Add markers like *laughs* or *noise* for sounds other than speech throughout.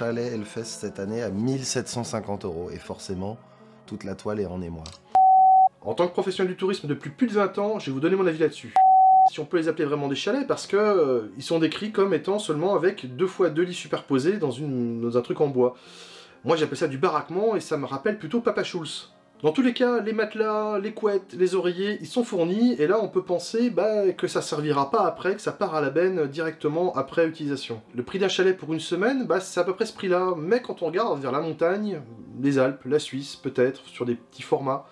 chalet Hellfest cette année à 1750 euros. Et forcément, toute la toile est en émoi. En tant que professionnel du tourisme depuis plus de 20 ans, je vais vous donner mon avis là-dessus. Si on peut les appeler vraiment des chalets, parce que euh, ils sont décrits comme étant seulement avec deux fois deux lits superposés dans, dans un truc en bois. Moi j'appelle ça du baraquement et ça me rappelle plutôt Papa Schulz. Dans tous les cas, les matelas, les couettes, les oreillers, ils sont fournis, et là on peut penser bah, que ça servira pas après, que ça part à la benne directement après utilisation. Le prix d'un chalet pour une semaine, bah, c'est à peu près ce prix-là, mais quand on regarde vers la montagne, les Alpes, la Suisse peut-être, sur des petits formats,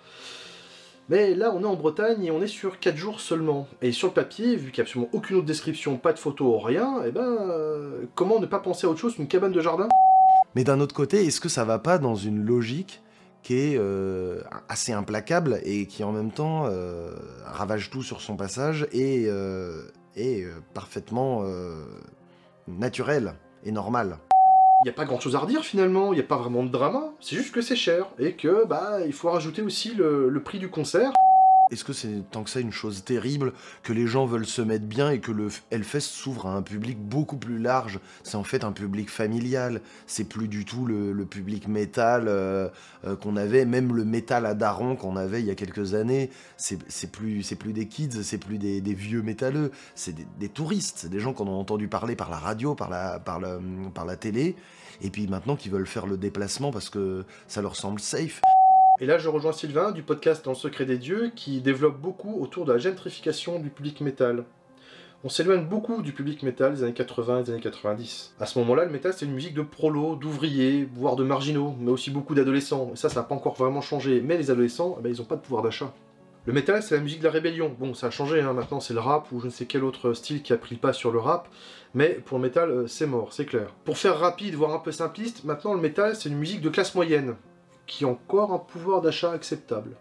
mais là, on est en Bretagne et on est sur 4 jours seulement. Et sur le papier, vu qu'il n'y a absolument aucune autre description, pas de photo, rien, et ben, euh, comment ne pas penser à autre chose qu'une cabane de jardin? Mais d'un autre côté, est-ce que ça va pas dans une logique qui est euh, assez implacable et qui en même temps euh, ravage tout sur son passage et est euh, parfaitement euh, naturel et normal. Il n'y a pas grand chose à redire finalement, il n'y a pas vraiment de drama, c'est juste que c'est cher et que bah il faut rajouter aussi le prix du concert. Est-ce que c'est tant que ça une chose terrible que les gens veulent se mettre bien et que le Hellfest s'ouvre à un public beaucoup plus large? C'est en fait un public familial. C'est plus du tout le, public métal euh, euh, qu'on avait, même le métal à daron qu'on avait il y a quelques années. C'est plus, des kids, c'est plus des, vieux métalleux. C'est des, touristes, c'est des gens qu'on a entendu parler par la radio, par la, par la télé, et puis maintenant qui veulent faire le déplacement parce que ça leur semble safe. Et là je rejoins Sylvain du podcast Dans le secret des dieux qui développe beaucoup autour de la gentrification du public métal. On s'éloigne beaucoup du public métal des années 80 et des années 90. À ce moment-là, le métal c'est une musique de prolos, d'ouvriers, voire de marginaux, mais aussi beaucoup d'adolescents. Et ça, ça n'a pas encore vraiment changé. Mais les adolescents, eh ben, ils n'ont pas de pouvoir d'achat. Le métal, c'est la musique de la rébellion. Bon, ça a changé, hein. maintenant c'est le rap ou je ne sais quel autre style qui a pris le pas sur le rap, mais pour le métal, euh, c'est mort, c'est clair. Pour faire rapide, voire un peu simpliste, maintenant le métal, c'est une musique de classe moyenne, qui a encore un pouvoir d'achat acceptable.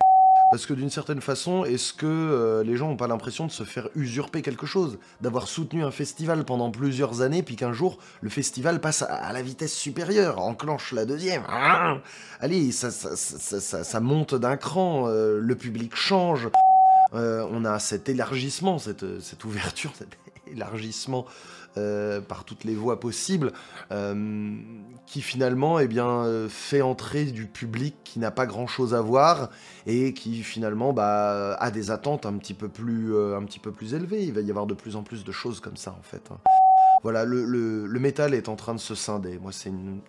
Parce que d'une certaine façon, est-ce que euh, les gens n'ont pas l'impression de se faire usurper quelque chose D'avoir soutenu un festival pendant plusieurs années, puis qu'un jour, le festival passe à, la vitesse supérieure, enclenche la deuxième. Ah Allez, ça, ça- ça monte d'un cran, euh, le public change. Euh, on a cet élargissement, cette, cette ouverture, *laughs* cet élargissement euh, par toutes les voies possibles, euh, qui finalement eh bien, euh, fait entrer du public qui n'a pas grand-chose à voir et qui finalement bah, a des attentes un petit, peu plus, un petit peu plus élevées. Il va y avoir de plus en plus de choses comme ça en fait. hein. Voilà, le, le, métal est en train de se scinder. Moi, c'est une,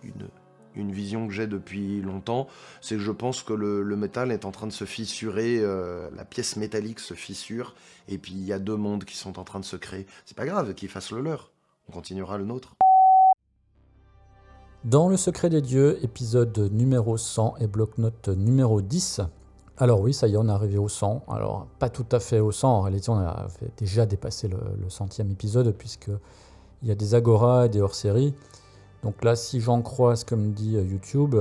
une, vision que j'ai depuis longtemps. C'est que je pense que le, le métal est en train de se fissurer, la pièce métallique se fissure, et puis il y a deux mondes qui sont en train de se créer. C'est pas grave qu'ils fassent le leur. On continuera le nôtre. Dans le secret des dieux, épisode numéro 100 et bloc-notes numéro 10. Alors oui, ça y est, on est arrivé au 100. Alors pas tout à fait au 100, en réalité on avait déjà dépassé le, centième épisode puisque il y a des agoras et des hors-séries. Donc là, si j'en crois ce que me dit euh, YouTube,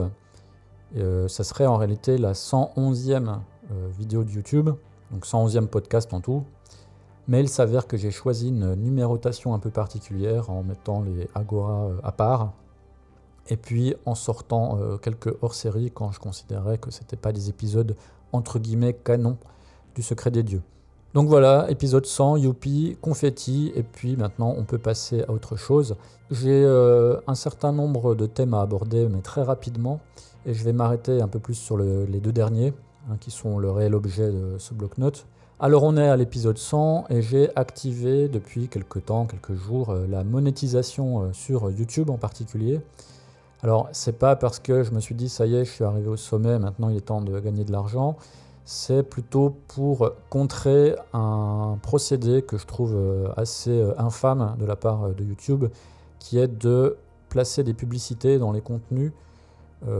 euh, ça serait en réalité la 111e euh, vidéo de YouTube, donc 111e podcast en tout. Mais il s'avère que j'ai choisi une numérotation un peu particulière en mettant les agoras euh, à part et puis en sortant euh, quelques hors-séries quand je considérais que c'était pas des épisodes entre guillemets canon du secret des dieux. Donc voilà, épisode 100, youpi, confetti, et puis maintenant on peut passer à autre chose. J'ai euh, un certain nombre de thèmes à aborder, mais très rapidement, et je vais m'arrêter un peu plus sur le- les deux derniers, hein, qui sont le réel objet de ce bloc-notes. Alors on est à l'épisode 100 et j'ai activé depuis quelques temps, quelques jours, euh, la monétisation euh, sur YouTube en particulier. Alors, c'est pas parce que je me suis dit ça y est, je suis arrivé au sommet, maintenant il est temps de gagner de l'argent. C'est plutôt pour contrer un procédé que je trouve euh, assez infâme de la part de YouTube, qui est de placer des publicités dans les contenus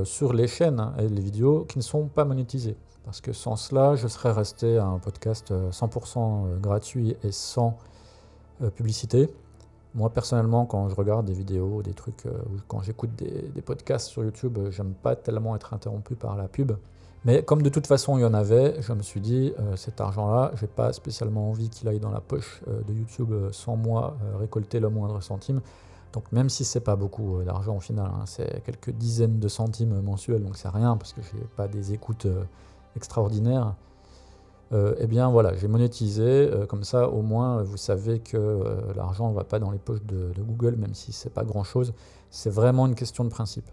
sur les chaînes et les vidéos qui ne sont pas monétisées. Parce que sans cela, je serais resté à un podcast euh, 100% gratuit et sans euh, publicité. Moi, personnellement, quand je regarde des vidéos, des trucs, euh, ou quand j'écoute des, podcasts sur YouTube, euh, j'aime pas tellement être interrompu par la pub. Mais comme de toute façon il y en avait, je me suis dit, euh, cet argent-là, j'ai pas spécialement envie qu'il aille dans la poche euh, de YouTube euh, sans moi euh, récolter le moindre centime. Donc même si c'est pas beaucoup euh, d'argent au final, hein, c'est quelques dizaines de centimes mensuels, donc c'est rien parce que j'ai pas des écoutes extraordinaires. Euh, eh bien voilà, j'ai monétisé, euh, comme ça au moins vous savez que euh, l'argent ne va pas dans les poches de, Google, même si c'est pas grand chose. C'est vraiment une question de principe.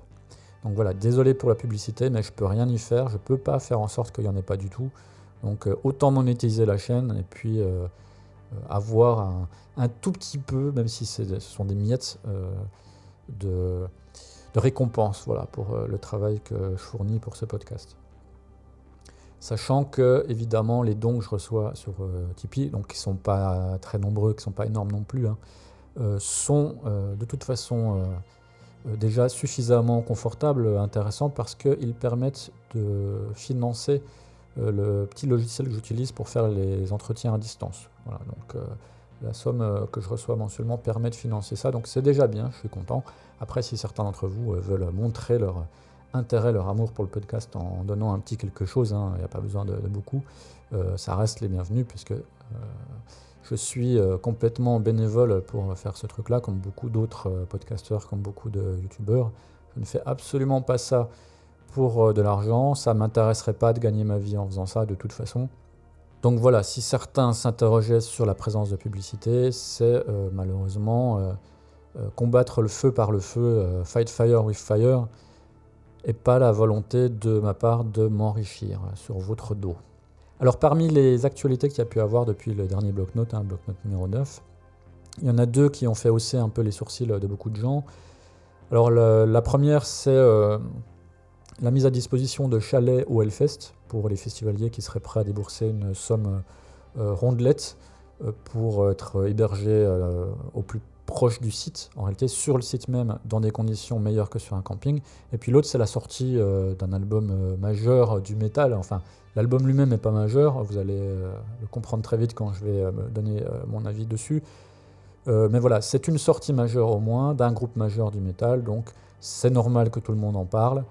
Donc voilà, désolé pour la publicité, mais je peux rien y faire, je peux pas faire en sorte qu'il n'y en ait pas du tout. Donc autant monétiser la chaîne et puis avoir un, tout petit peu, même si ce sont des miettes, de, de récompense voilà, pour le travail que je fournis pour ce podcast. Sachant que, évidemment, les dons que je reçois sur euh, Tipeee, donc qui ne sont pas très nombreux, qui ne sont pas énormes non plus, hein, euh, sont euh, de toute façon déjà suffisamment confortables, intéressants, parce qu'ils permettent de financer le petit logiciel que j'utilise pour faire les entretiens à distance. Voilà, donc la somme que je reçois mensuellement permet de financer ça, donc c'est déjà bien, je suis content. Après, si certains d'entre vous veulent montrer leur intérêt, leur amour pour le podcast en donnant un petit quelque chose, hein, il n'y a pas besoin de, beaucoup, euh, ça reste les bienvenus, puisque euh, je suis euh, complètement bénévole pour faire ce truc-là, comme beaucoup d'autres podcasteurs, comme beaucoup de youtubeurs. Je ne fais absolument pas ça pour de l'argent, ça ne m'intéresserait pas de gagner ma vie en faisant ça de toute façon. Donc voilà, si certains s'interrogeaient sur la présence de publicité, c'est malheureusement combattre le feu par le feu, fight fire with fire, et pas la volonté de ma part de m'enrichir sur votre dos. Alors parmi les actualités qu'il y a pu avoir depuis le dernier bloc-notes, hein, bloc-notes numéro 9, il y en a deux qui ont fait hausser un peu les sourcils de beaucoup de gens. Alors la première, c'est euh, la mise à disposition de chalets au Hellfest pour les festivaliers qui seraient prêts à débourser une somme euh, rondelette euh, pour être hébergés au plus proche du site, en réalité sur le site même, dans des conditions meilleures que sur un camping. Et puis l'autre, c'est la sortie euh, d'un album euh, majeur du métal. Enfin, l'album lui-même n'est pas majeur, vous allez euh, le comprendre très vite quand je vais donner mon avis dessus. Mais voilà, c'est une sortie majeure au moins d'un groupe majeur du métal, donc c'est normal que tout le monde en parle.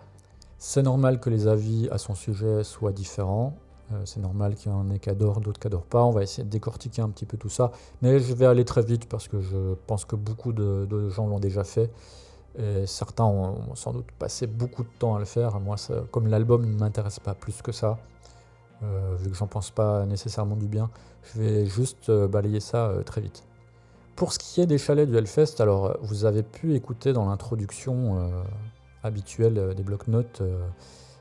C'est normal que les avis à son sujet soient différents. Euh, c'est normal qu'il y en ait qui adorent, d'autres qui pas. On va essayer de décortiquer un petit peu tout ça. Mais je vais aller très vite parce que je pense que beaucoup de, gens l'ont déjà fait. Et certains ont, sans doute passé beaucoup de temps à le faire. Moi, comme l'album ne m'intéresse pas plus que ça, euh, vu que j'en pense pas nécessairement du bien, je vais juste euh, balayer ça très vite. Pour ce qui est des chalets du Hellfest, alors vous avez pu écouter dans l'introduction habituelle des blocs-notes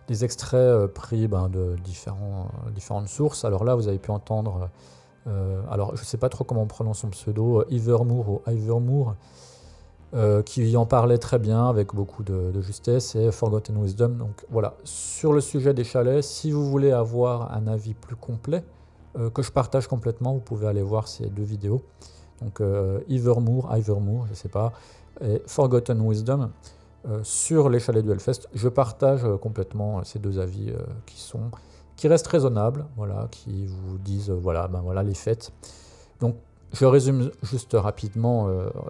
des extraits euh, pris ben, de euh, différentes sources. Alors là, vous avez pu entendre, euh, alors je ne sais pas trop comment on prononce son pseudo, Ivermoor ou Ivermoor, qui en parlait très bien avec beaucoup de, justesse, et Forgotten Wisdom. Donc voilà, sur le sujet des chalets, si vous voulez avoir un avis plus complet, que je partage complètement, vous pouvez aller voir ces deux vidéos. Donc euh, Ivermoor, Ivermoor, je ne sais pas, et Forgotten Wisdom. Euh, sur les chalets du Hellfest, je partage euh, complètement euh, ces deux avis qui restent raisonnables, voilà, qui vous disent voilà, ben voilà les fêtes. Donc je résume juste rapidement.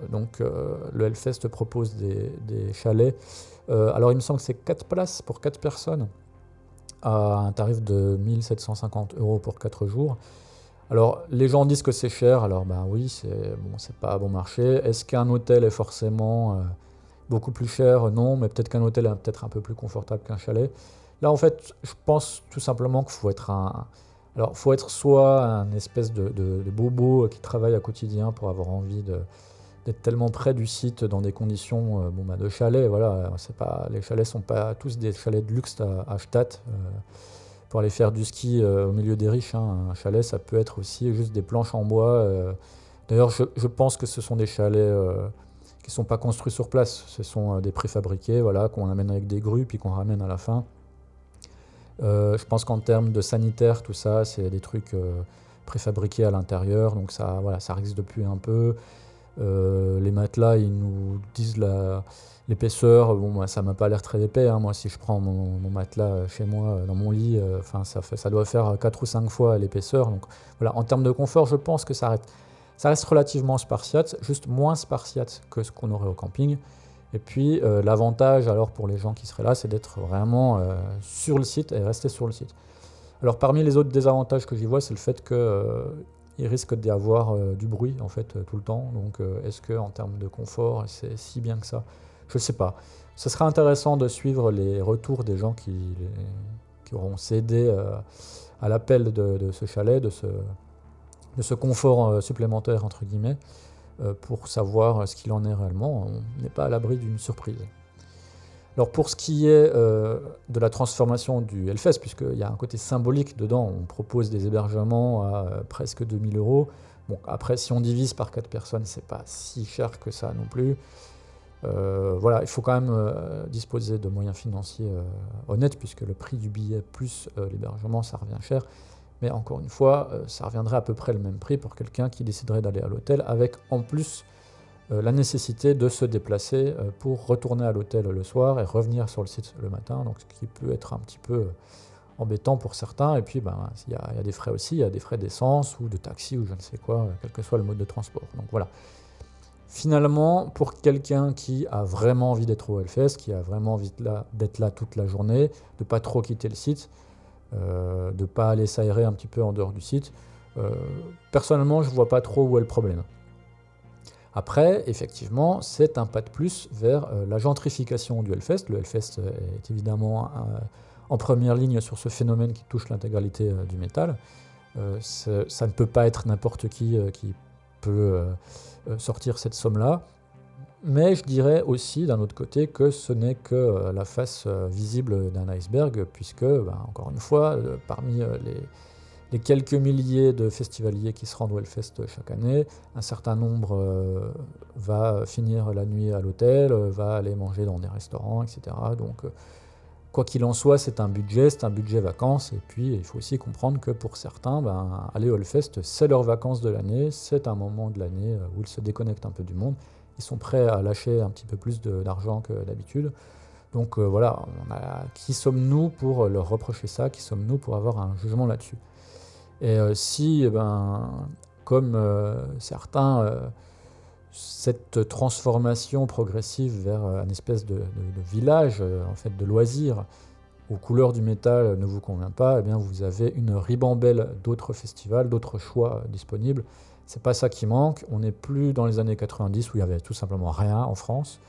donc le Hellfest propose des, chalets. Alors il me semble que c'est 4 places pour 4 personnes à un tarif de 1750 euros pour 4 jours. Alors, les gens disent que c'est cher, alors ben oui, c'est bon, pas bon marché. Est-ce qu'un hôtel est forcément beaucoup plus cher Non, mais peut-être qu'un hôtel est peut-être un peu plus confortable qu'un chalet. Là, en fait, je pense tout simplement qu'il faut être un. Alors, faut être soit un espèce de, bobo qui travaille à quotidien pour avoir envie d'être tellement près du site dans des conditions euh, bon, bah, de chalet. Voilà, c'est pas les chalets sont pas tous des chalets de luxe à, à Stadt. euh, pour aller faire du ski euh, au milieu des riches. hein. Un chalet, ça peut être aussi juste des planches en bois. D'ailleurs, je, pense que ce sont des chalets qui ne sont pas construits sur place. Ce sont euh, des préfabriqués, voilà, qu'on amène avec des grues, puis qu'on ramène à la fin. Euh, je pense qu'en termes de sanitaire, tout ça, c'est des trucs euh, préfabriqués à l'intérieur, donc ça, voilà, ça risque de un peu. Les matelas, ils nous disent l'épaisseur. Bon, moi, ça m'a pas l'air très épais. hein. Moi, si je prends mon, matelas chez moi, dans mon lit, enfin, ça doit faire 4 ou 5 fois l'épaisseur. Donc voilà, en termes de confort, je pense que ça, reste- Ça reste relativement spartiate, juste moins spartiate que ce qu'on aurait au camping. Et puis euh, l'avantage alors pour les gens qui seraient là, c'est d'être vraiment euh, sur le site et rester sur le site. Alors parmi les autres désavantages que j'y vois, c'est le fait qu'il euh, risque d'y avoir du bruit en fait tout le temps. Donc est-ce que en termes de confort, c'est si bien que ça? Je ne sais pas. Ce serait intéressant de suivre les retours des gens qui, auront cédé à l'appel de, ce chalet, de ce, de ce confort supplémentaire entre guillemets. Euh, pour savoir ce qu'il en est réellement. On n'est pas à l'abri d'une surprise. Alors pour ce qui est euh, de la transformation du Hellfest, puisqu'il y a un côté symbolique dedans, on propose des hébergements à euh, presque 2000 euros. Bon, après, si on divise par 4 personnes, c'est pas si cher que ça non plus. voilà, il faut quand même disposer de moyens financiers honnêtes, puisque le prix du billet plus l'hébergement, ça revient cher. Mais encore une fois, euh, ça reviendrait à peu près le même prix pour quelqu'un qui déciderait d'aller à l'hôtel, avec en plus euh, la nécessité de se déplacer euh, pour retourner à l'hôtel le soir et revenir sur le site le matin, donc ce qui peut être un petit peu embêtant pour certains. Et puis, ben, il y, a des frais aussi, il y a des frais d'essence ou de taxi ou je ne sais quoi, quel que soit le mode de transport. Donc voilà. Finalement, pour quelqu'un qui a vraiment envie d'être au Hellfest, qui a vraiment envie d'être là, là toute la journée, de ne pas trop quitter le site, euh, de ne pas aller s'aérer un petit peu en dehors du site. Euh, personnellement, je ne vois pas trop où est le problème. Après, effectivement, c'est un pas de plus vers euh, la gentrification du Hellfest. Le Hellfest est évidemment en première ligne sur ce phénomène qui touche l'intégralité du métal. ça ne peut pas être n'importe qui qui peut sortir cette somme-là. Mais je dirais aussi d'un autre côté que ce n'est que euh, la face euh, visible d'un iceberg, puisque, ben, encore une fois, euh, parmi les, quelques milliers de festivaliers qui se rendent au Hellfest chaque année, un certain nombre va finir la nuit à l'hôtel, va aller manger dans des restaurants, etc. Donc, quoi qu'il en soit, c'est un budget, c'est un budget vacances, et puis il faut aussi comprendre que pour certains, ben, aller au Hellfest, c'est leurs vacances de l'année, c'est un moment de l'année où ils se déconnectent un peu du monde ils sont prêts à lâcher un petit peu plus d'argent que d'habitude. Donc euh, voilà, qui sommes-nous pour leur reprocher ça? Qui sommes-nous pour avoir un jugement là-dessus? Et euh, si, eh ben, comme euh, certains, cette transformation progressive vers un espèce de, village, en fait, de loisirs, aux couleurs du métal ne vous convient pas, eh bien vous avez une ribambelle d'autres festivals, d'autres choix disponibles. C'est pas ça qui manque. On n'est plus dans les années 90 où il y avait tout simplement rien en France.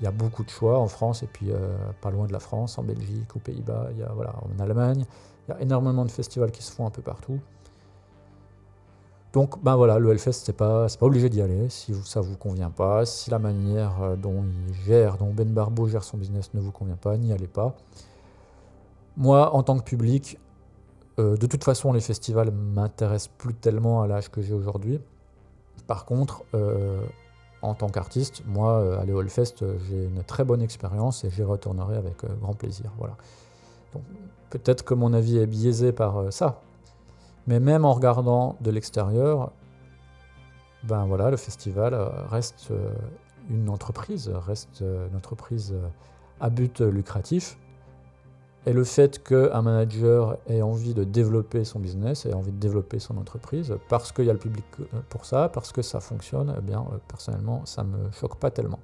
Il y a beaucoup de choix en France et puis euh, pas loin de la France, en Belgique, aux Pays-Bas, il y a, voilà, en Allemagne. Il y a énormément de festivals qui se font un peu partout. Donc ben voilà, le Hellfest, c'est pas, pas obligé d'y aller si ça vous convient pas, si la manière euh, dont il gère, dont Ben Barbeau gère son business ne vous convient pas, n'y allez pas. Moi, en tant que public, euh, de toute façon, les festivals m'intéressent plus tellement à l'âge que j'ai aujourd'hui. Par contre, euh, en tant qu'artiste, moi, euh, aller au Hellfest, j'ai une très bonne expérience et j'y retournerai avec grand plaisir. Voilà. peut-être que mon avis est biaisé par ça, mais même en regardant de l'extérieur, ben voilà, le festival reste une entreprise, reste une entreprise à but lucratif et le fait qu'un manager ait envie de développer son business, ait envie de développer son entreprise, parce qu'il y a le public euh, pour ça, parce que ça fonctionne, eh bien, euh, personnellement, ça ne me choque pas tellement.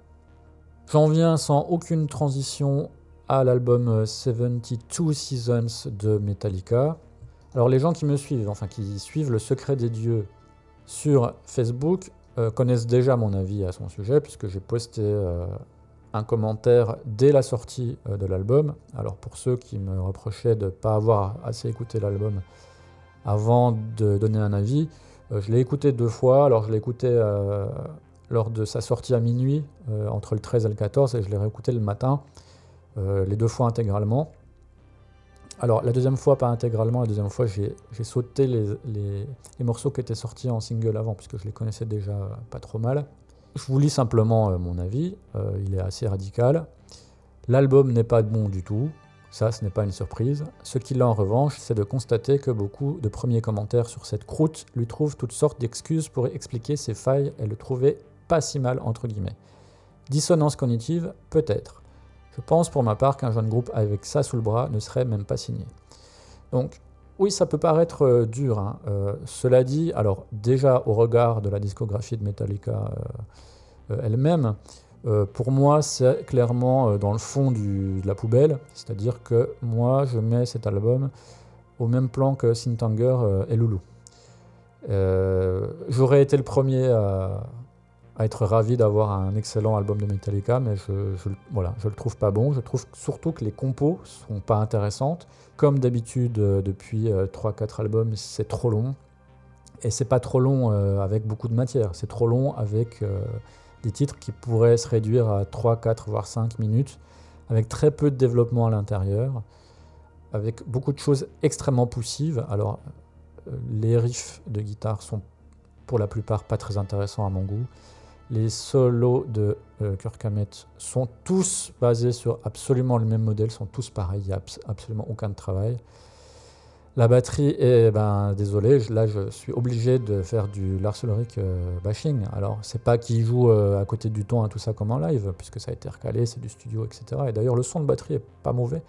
J'en viens sans aucune transition à l'album 72 euh, Seasons de Metallica. Alors les gens qui me suivent, enfin qui suivent le secret des dieux sur Facebook, connaissent déjà mon avis à son sujet, puisque j'ai posté un commentaire dès la sortie euh, de l'album. Alors pour ceux qui me reprochaient de ne pas avoir assez écouté l'album avant de donner un avis, euh, je l'ai écouté deux fois. Alors je l'ai écouté euh, lors de sa sortie à minuit, entre le 13 et le 14, et je l'ai réécouté le matin, les deux fois intégralement. Alors la deuxième fois pas intégralement, la deuxième fois j'ai sauté les, les, morceaux qui étaient sortis en single avant, puisque je les connaissais déjà pas trop mal. Je vous lis simplement euh, mon avis, euh, il est assez radical. L'album n'est pas bon du tout, ça ce n'est pas une surprise. Ce qu'il a en revanche, c'est de constater que beaucoup de premiers commentaires sur cette croûte lui trouvent toutes sortes d'excuses pour expliquer ses failles et le trouver pas si mal entre guillemets. Dissonance cognitive, peut-être. Je pense pour ma part qu'un jeune groupe avec ça sous le bras ne serait même pas signé. Donc, oui, ça peut paraître euh, dur. hein. Euh, cela dit, alors déjà au regard de la discographie de Metallica euh, elle-même, pour moi c'est clairement dans le fond de la poubelle. C'est-à-dire que moi je mets cet album au même plan que Sintanger et Loulou. J'aurais été le premier à, à être ravi d'avoir un excellent album de Metallica, mais je, voilà, je le trouve pas bon. Je trouve surtout que les compos sont pas intéressantes. Comme d'habitude, euh, depuis 3-4 albums, c'est trop long. Et c'est pas trop long euh, avec beaucoup de matière. C'est trop long avec euh, des titres qui pourraient se réduire à 3, 4, voire 5 minutes, avec très peu de développement à l'intérieur, avec beaucoup de choses extrêmement poussives. Alors, euh, les riffs de guitare sont pour la plupart pas très intéressants à mon goût. Les solos de euh, Kirk Hammett sont tous basés sur absolument le même modèle, sont tous pareils, il n'y a abs- absolument aucun travail. La batterie, est, ben, désolé, là je suis obligé de faire du Lars Ulrich euh, bashing. Alors, c'est pas qu'il joue euh, à côté du ton et tout ça comme en live, puisque ça a été recalé, c'est du studio, etc. Et d'ailleurs, le son de batterie est pas mauvais,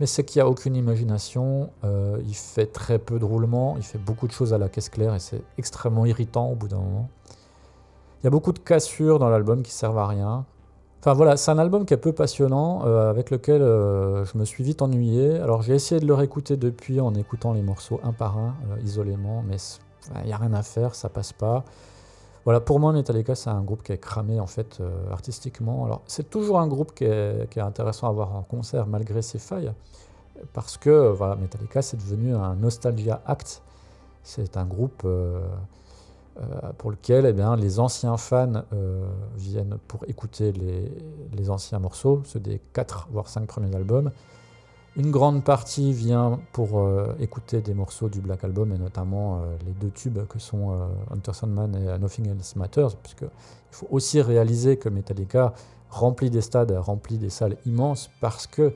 mais c'est qu'il n'y a aucune imagination, euh, il fait très peu de roulement, il fait beaucoup de choses à la caisse claire et c'est extrêmement irritant au bout d'un moment. Il y a beaucoup de cassures dans l'album qui servent à rien. Enfin voilà, c'est un album qui est peu passionnant, euh, avec lequel euh, je me suis vite ennuyé. Alors j'ai essayé de le réécouter depuis en écoutant les morceaux un par un, euh, isolément, mais il n'y a rien à faire, ça passe pas. Voilà, pour moi, Metallica, c'est un groupe qui est cramé en fait artistiquement. Alors c'est toujours un groupe qui est, qui est intéressant à voir en concert malgré ses failles, parce que voilà, Metallica, c'est devenu un nostalgia act. C'est un groupe pour lequel eh bien, les anciens fans euh, viennent pour écouter les, anciens morceaux, ceux des 4 voire 5 premiers albums. Une grande partie vient pour euh, écouter des morceaux du Black Album et notamment euh, les deux tubes que sont euh, Hunter Sandman et Nothing Else Matters, puisque il faut aussi réaliser que Metallica remplit des stades, remplit des salles immenses parce que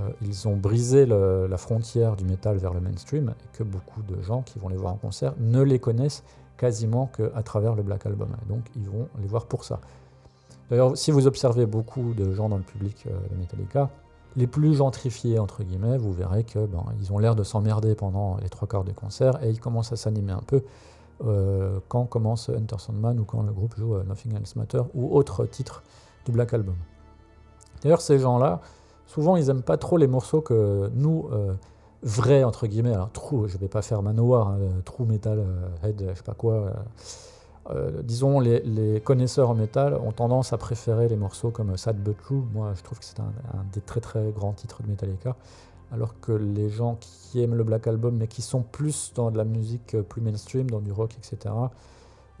euh, ils ont brisé la frontière du métal vers le mainstream et que beaucoup de gens qui vont les voir en concert ne les connaissent quasiment qu'à travers le Black Album. Donc ils vont les voir pour ça. D'ailleurs, si vous observez beaucoup de gens dans le public euh, de Metallica, les plus gentrifiés, entre guillemets, vous verrez que ben, ils ont l'air de s'emmerder pendant les trois quarts des concerts et ils commencent à s'animer un peu euh, quand commence Enter Sandman ou quand le groupe joue euh, Nothing Else Matter ou autre titre du Black Album. D'ailleurs, ces gens-là, souvent, ils aiment pas trop les morceaux que nous, vrais, entre guillemets, alors true, je vais pas faire Manowar, hein, true metal, euh, head, je sais pas quoi. euh, euh, disons, les, les connaisseurs en métal ont tendance à préférer les morceaux comme Sad But True. Moi, je trouve que c'est un, des très très grands titres de Metallica. Alors que les gens qui aiment le Black Album, mais qui sont plus dans de la musique euh, plus mainstream, dans du rock, etc.,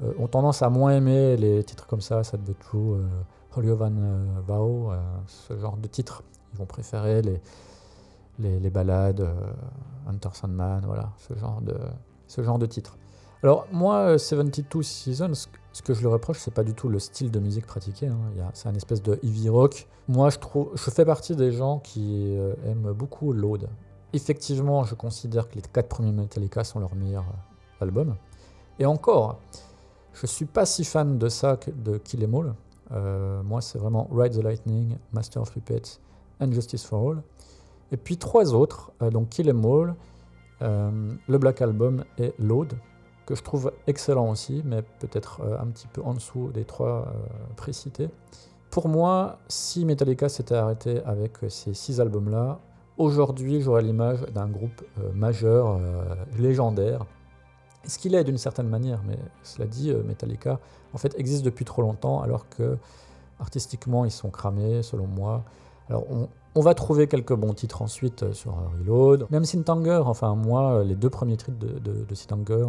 euh, ont tendance à moins aimer les titres comme ça, Sad But True, euh, Holy Van euh, euh, ce genre de titres. Ils vont préférer les, les, les ballades, euh, Hunter Sandman, voilà, ce genre de, ce genre de titres. Alors moi, euh, 72 Seasons, ce que- je le reproche, c'est pas du tout le style de musique pratiqué. hein. C'est un espèce de heavy rock. Moi, je trouve, je fais partie des gens qui euh, aiment beaucoup Load. Effectivement, je considère que les quatre premiers Metallica sont leurs meilleurs euh, albums. Et encore, je suis pas si fan de ça que de Kill Em All. Euh, moi, c'est vraiment Ride the Lightning, Master of Puppets, and Justice for All. Et puis trois autres, euh, donc Kill Em All, euh, le Black Album et Load, que je trouve excellent aussi, mais peut-être euh, un petit peu en dessous des trois précités. Pour moi, si Metallica s'était arrêté avec ces six albums-là, aujourd'hui j'aurais l'image d'un groupe majeur, légendaire. Ce qu'il est d'une certaine manière, mais cela dit, Metallica en fait existe depuis trop longtemps, alors que artistiquement ils sont cramés, selon moi. Alors on, on va trouver quelques bons titres ensuite euh, sur euh, Reload. Même Sintanger, enfin moi, euh, les deux premiers titres de, de, de Sintanger,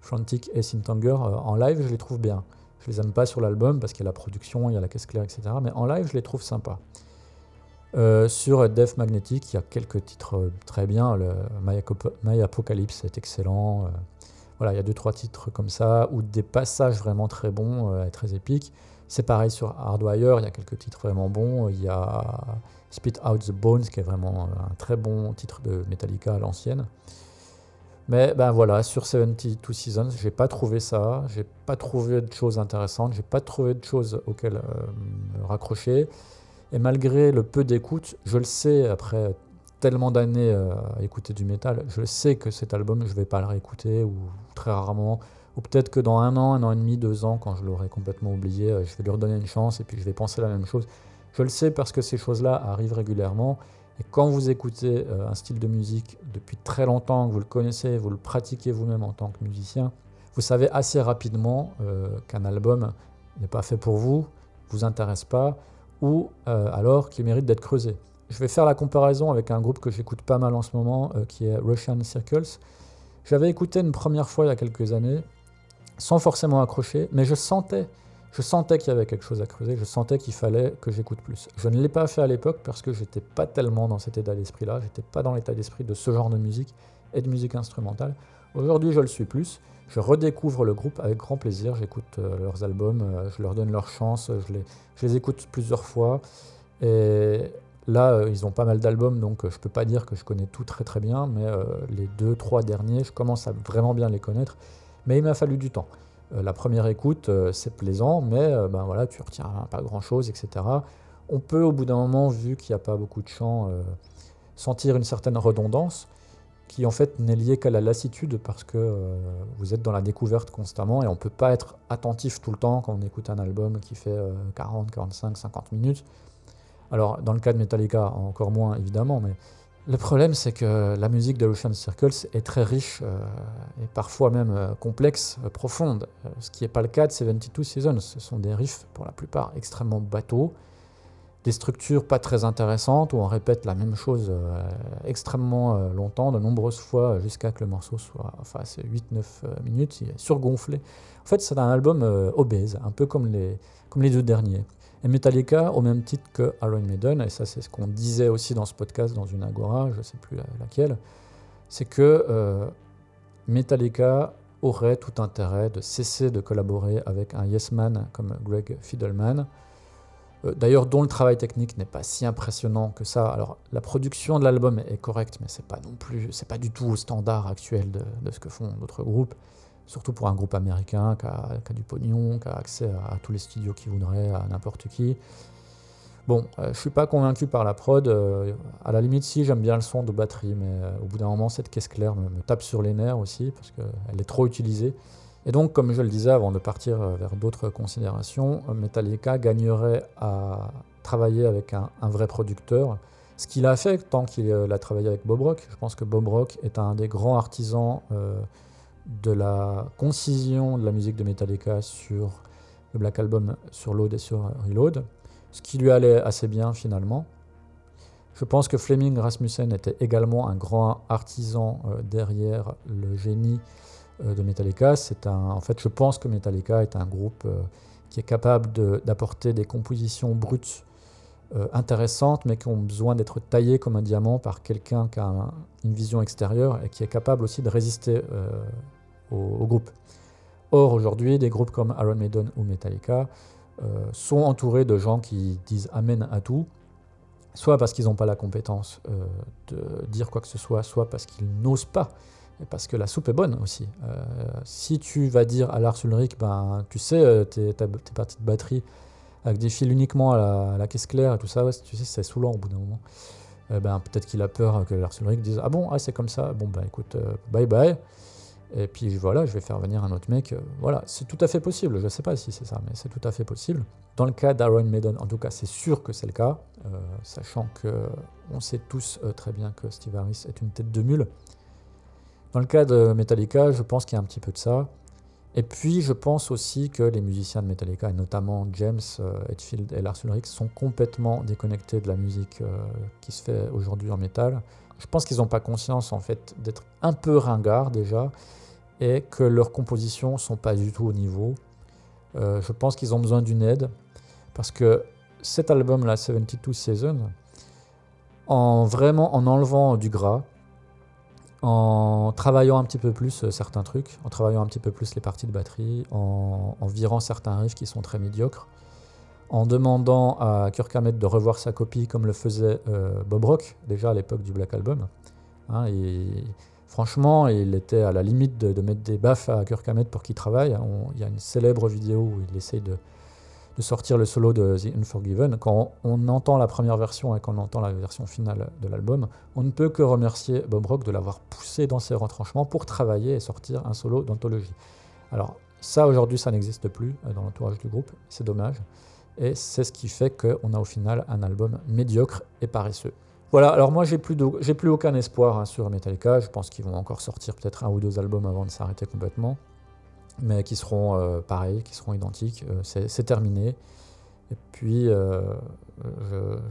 Frantic et Sintanger, en live, je les trouve bien. Je les aime pas sur l'album parce qu'il y a la production, il y a la caisse claire, etc. Mais en live, je les trouve sympas. Sur Death Magnetic, il y a quelques titres très bien. Le My, Apocalypse est excellent. voilà, il y a deux, trois titres comme ça, ou des passages vraiment très bons euh, et très épiques. C'est pareil sur Hardwire, il y a quelques titres vraiment bons. Il y a Spit Out the Bones, qui est vraiment euh, un très bon titre de Metallica à l'ancienne. Mais ben voilà, sur 72 Seasons, j'ai pas trouvé ça, j'ai pas trouvé de choses intéressantes, j'ai pas trouvé de choses auxquelles euh, me raccrocher. Et malgré le peu d'écoute, je le sais après tellement d'années euh, à écouter du métal, je sais que cet album, je vais pas le réécouter, ou très rarement. Ou peut-être que dans un an, un an et demi, deux ans, quand je l'aurai complètement oublié, je vais lui redonner une chance et puis je vais penser la même chose. Je le sais parce que ces choses-là arrivent régulièrement. Et quand vous écoutez euh, un style de musique depuis très longtemps, que vous le connaissez, vous le pratiquez vous-même en tant que musicien, vous savez assez rapidement qu'un album n'est pas fait pour vous, vous intéresse pas, ou alors qu'il mérite d'être creusé. Je vais faire la comparaison avec un groupe que j'écoute pas mal en ce moment, euh, qui est Russian Circles. J'avais écouté une première fois il y a quelques années, sans forcément accrocher, mais je sentais, je sentais qu'il y avait quelque chose à creuser, je sentais qu'il fallait que j'écoute plus. Je ne l'ai pas fait à l'époque parce que j'étais pas tellement dans cet état d'esprit-là, j'étais pas dans l'état d'esprit de ce genre de musique et de musique instrumentale. Aujourd'hui, je le suis plus. Je redécouvre le groupe avec grand plaisir. J'écoute euh, leurs albums, euh, je leur donne leur chance, je les, écoute plusieurs fois. Et Là, euh, ils ont pas mal d'albums, donc je peux pas dire que je connais tout très très bien, mais les deux, trois derniers, je commence à vraiment bien les connaître. Mais il m'a fallu du temps. La première écoute, c'est plaisant, mais ben voilà, tu retiens pas grand chose, etc. On peut, au bout d'un moment, vu qu'il n'y a pas beaucoup de chants, sentir une certaine redondance qui en fait n'est liée qu'à la lassitude parce que vous êtes dans la découverte constamment et on ne peut pas être attentif tout le temps quand on écoute un album qui fait 40, 45, 50 minutes. Alors, dans le cas de Metallica, encore moins évidemment, mais le problème, c'est que la musique de Ocean Circles est très riche euh, et parfois même euh, complexe, euh, profonde, ce qui n'est pas le cas de 72 Seasons. Ce sont des riffs, pour la plupart, extrêmement bateaux, des structures pas très intéressantes où on répète la même chose extrêmement longtemps, de nombreuses fois, jusqu'à que le morceau soit, enfin, c'est 8-9 minutes, il est surgonflé. En fait, c'est un album obèse, un peu comme les, comme les deux derniers. Et Metallica, au même titre que Iron Maiden, et ça c'est ce qu'on disait aussi dans ce podcast, dans une agora, je ne sais plus laquelle, c'est que euh, Metallica aurait tout intérêt de cesser de collaborer avec un yes man comme Greg Fidelman, euh, d'ailleurs dont le travail technique n'est pas si impressionnant que ça. Alors la production de l'album est correcte, mais c'est pas pas du tout au standard actuel de ce que font d'autres groupes surtout pour un groupe américain qui a, du pognon, qui a accès à, tous les studios qu'il voudrait, à n'importe qui. Bon, euh, je suis pas convaincu par la prod. Euh, à la limite, si, j'aime bien le son de batterie, mais euh, au bout d'un moment, cette caisse claire me, tape sur les nerfs aussi, parce qu'elle est trop utilisée. Et donc, comme je le disais avant de partir vers d'autres considérations, Metallica gagnerait à travailler avec un, un vrai producteur, ce qu'il a fait tant qu'il a travaillé avec Bob Rock. Je pense que Bob Rock est un des grands artisans de la concision de la musique de Metallica sur le Black Album, sur Load et sur Reload, ce qui lui allait assez bien finalement. Je pense que Fleming Rasmussen était également un grand artisan euh, derrière le génie euh, de Metallica. C'est un, en fait, je pense que Metallica est un groupe euh, qui est capable d'apporter des compositions brutes intéressantes, mais qui ont besoin d'être taillées comme un diamant par quelqu'un qui a une vision extérieure et qui est capable aussi de résister groupe. Or, aujourd'hui, des groupes comme Iron Maiden ou Metallica euh, sont entourés de gens qui disent Amen à tout, soit parce qu'ils n'ont pas la compétence euh, de dire quoi que ce soit, soit parce qu'ils n'osent pas, et parce que la soupe est bonne aussi. Euh, si tu vas dire à Lars Ulrich, ben, tu sais, tes, parties de batterie avec des fils uniquement à la, caisse claire et tout ça, tu sais, c'est saoulant au bout d'un moment. ben, peut-être qu'il a peur que Lars Ulrich dise Ah bon, ah, c'est comme ça, bon, ben écoute, bye bye. Et puis voilà, je vais faire venir un autre mec. Euh, voilà, c'est tout à fait possible. Je ne sais pas si c'est ça, mais c'est tout à fait possible. Dans le cas d'Aaron Maiden, en tout cas, c'est sûr que c'est le cas, euh, sachant que on sait tous euh, très bien que Steve Harris est une tête de mule. Dans le cas de Metallica, je pense qu'il y a un petit peu de ça. Et puis, je pense aussi que les musiciens de Metallica, et notamment James Hetfield et Lars Ulrich, sont complètement déconnectés de la musique qui se fait aujourd'hui en métal. Je pense qu'ils n'ont pas conscience, en fait, d'être un peu ringards déjà et que leurs compositions sont pas du tout au niveau. Euh, je pense qu'ils ont besoin d'une aide parce que cet album là, 72 Seasons, en vraiment en enlevant du gras, en travaillant un petit peu plus euh, certains trucs, en travaillant un petit peu plus les parties de batterie, en, virant certains riffs qui sont très médiocres, en demandant à Kirk Hammett de revoir sa copie comme le faisait euh, Bob Rock déjà à l'époque du Black Album. Hein, Franchement, il était à la limite de, mettre des baffes à Kirk Hammett pour qu'il travaille. il y a une célèbre vidéo où il essaye de, sortir le solo de The Unforgiven. Quand on entend la première version et qu'on entend la version finale de l'album, on ne peut que remercier Bob Rock de l'avoir poussé dans ses retranchements pour travailler et sortir un solo d'anthologie. Alors ça aujourd'hui ça n'existe plus euh, dans l'entourage du groupe, c'est dommage. Et c'est ce qui fait qu'on a au final un album médiocre et paresseux. Voilà, alors moi j'ai plus, aucun espoir hein, sur Metallica, je pense qu'ils vont encore sortir peut-être un ou deux albums avant de s'arrêter complètement, mais qui seront euh, pareils, qui seront identiques, euh, c'est terminé. Et puis euh,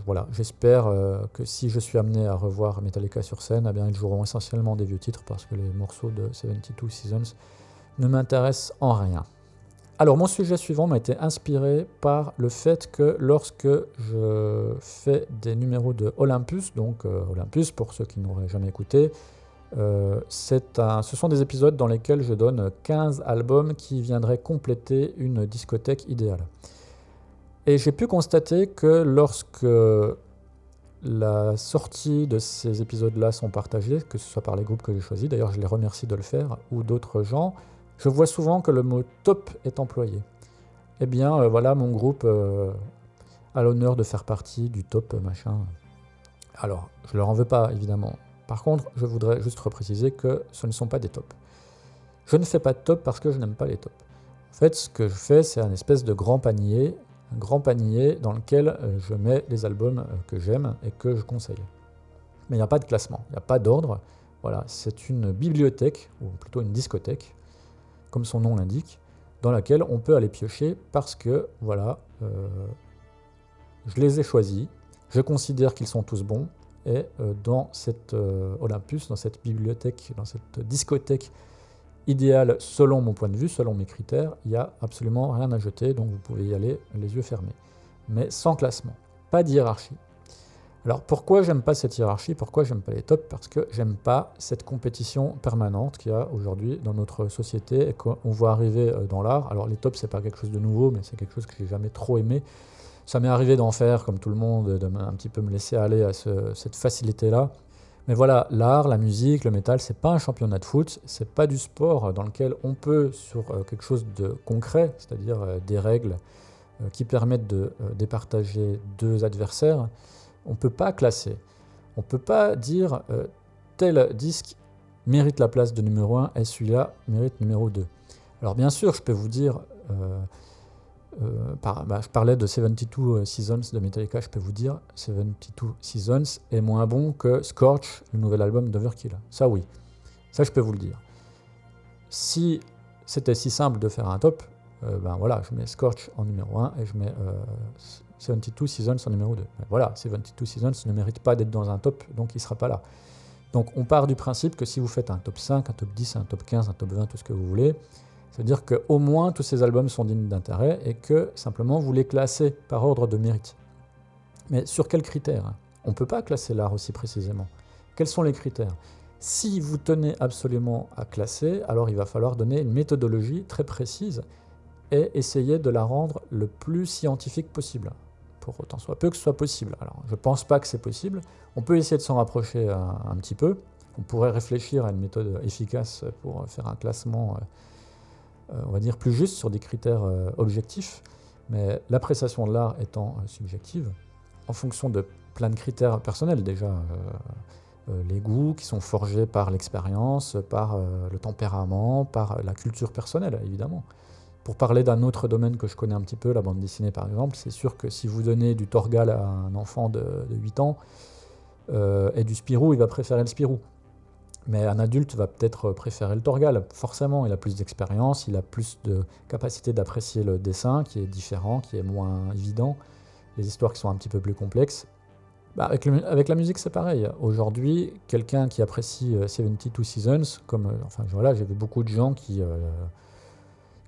voilà, j'espère que si je suis amené à revoir Metallica sur scène, eh bien, ils joueront essentiellement des vieux titres parce que les morceaux de 72 Seasons ne m'intéressent en rien. Alors mon sujet suivant m'a été inspiré par le fait que lorsque je fais des numéros de Olympus, donc euh, Olympus pour ceux qui n'auraient jamais écouté, euh, un, ce sont des épisodes dans lesquels je donne 15 albums qui viendraient compléter une discothèque idéale. Et j'ai pu constater que lorsque la sortie de ces épisodes-là sont partagés, que ce soit par les groupes que j'ai choisis, d'ailleurs je les remercie de le faire, ou d'autres gens, je vois souvent que le mot top est employé. Eh bien, euh, voilà, mon groupe euh, a l'honneur de faire partie du top machin. Alors, je leur en veux pas, évidemment. Par contre, je voudrais juste repréciser que ce ne sont pas des tops. Je ne fais pas de top parce que je n'aime pas les tops. En fait, ce que je fais, c'est un espèce de grand panier, un grand panier dans lequel euh, je mets les albums que j'aime et que je conseille. Mais il n'y a pas de classement, il n'y a pas d'ordre. Voilà, c'est une bibliothèque, ou plutôt une discothèque, comme son nom l'indique, dans laquelle on peut aller piocher parce que, voilà, euh, je les ai choisis, je considère qu'ils sont tous bons, et euh, dans cette euh, Olympus, dans cette bibliothèque, dans cette discothèque idéale selon mon point de vue, selon mes critères, il n'y a absolument rien à jeter, donc vous pouvez y aller les yeux fermés. Mais sans classement, pas de hiérarchie. Alors pourquoi j'aime pas cette hiérarchie? Pourquoi j'aime pas les tops? Parce que j'aime pas cette compétition permanente qu'il y a aujourd'hui dans notre société et qu'on voit arriver euh, dans l'art. Alors les tops c'est pas quelque chose de nouveau, mais c'est quelque chose que j'ai jamais trop aimé. Ça m'est arrivé d'en faire comme tout le monde, de un petit me laisser aller à cette facilité-là. Mais voilà, l'art, la musique, le métal, c'est pas un championnat de foot, c'est pas du sport dans lequel on peut sur euh, quelque chose de concret, c'est-à-dire euh, des règles qui permettent de départager deux adversaires on ne peut pas classer. On ne peut pas dire euh, tel disque mérite la place de numéro 1 et celui-là mérite numéro 2. Alors bien sûr, je peux vous dire, euh, euh, bah, je parlais de 72 Seasons de Metallica, je peux vous dire 72 Seasons est moins bon que Scorch, le nouvel album d'Overkill. Ça oui, ça je peux vous le dire. Si c'était si simple de faire un top, ben voilà, je mets Scorch en numéro 1 et je mets 72 Seasons en numéro 2. voilà, 72 Seasons ne mérite pas d'être dans un top, donc il ne sera pas là. Donc on part du principe que si vous faites un top 5, un top 10, un top 15, un top 20, tout ce que vous voulez, ça veut dire qu'au moins tous ces albums sont dignes d'intérêt et que simplement vous les classez par ordre de mérite. Mais sur quels critères On ne peut pas classer l'art aussi précisément. Quels sont les critères? Si vous tenez absolument à classer, alors il va falloir donner une méthodologie très précise et essayer de la rendre le plus scientifique possible pour autant peu que ce soit possible. Alors, je ne pense pas que c'est possible. On peut essayer de s'en rapprocher un, petit peu. On pourrait réfléchir à une méthode efficace pour faire un classement, euh, on va dire, plus juste sur des critères euh, objectifs. Mais l'appréciation de l'art étant euh, subjective, en fonction de plein de critères personnels déjà, les goûts qui sont forgés par l'expérience, par le tempérament, par la culture personnelle, évidemment. Pour parler d'un autre domaine que je connais un petit peu, la bande dessinée par exemple, c'est sûr que si vous donnez du Torgal à un enfant de, 8 ans euh, et du Spirou, il va préférer le Spirou. Mais un adulte va peut-être préférer le Torgal, forcément, il a plus d'expérience, il a plus de capacité d'apprécier le dessin qui est différent, qui est moins évident, les histoires qui sont un petit peu plus complexes. Bah, avec, la musique, c'est pareil. Aujourd'hui, quelqu'un qui apprécie 72 euh, Seasons, comme, euh, enfin voilà, j'ai vu beaucoup de gens qui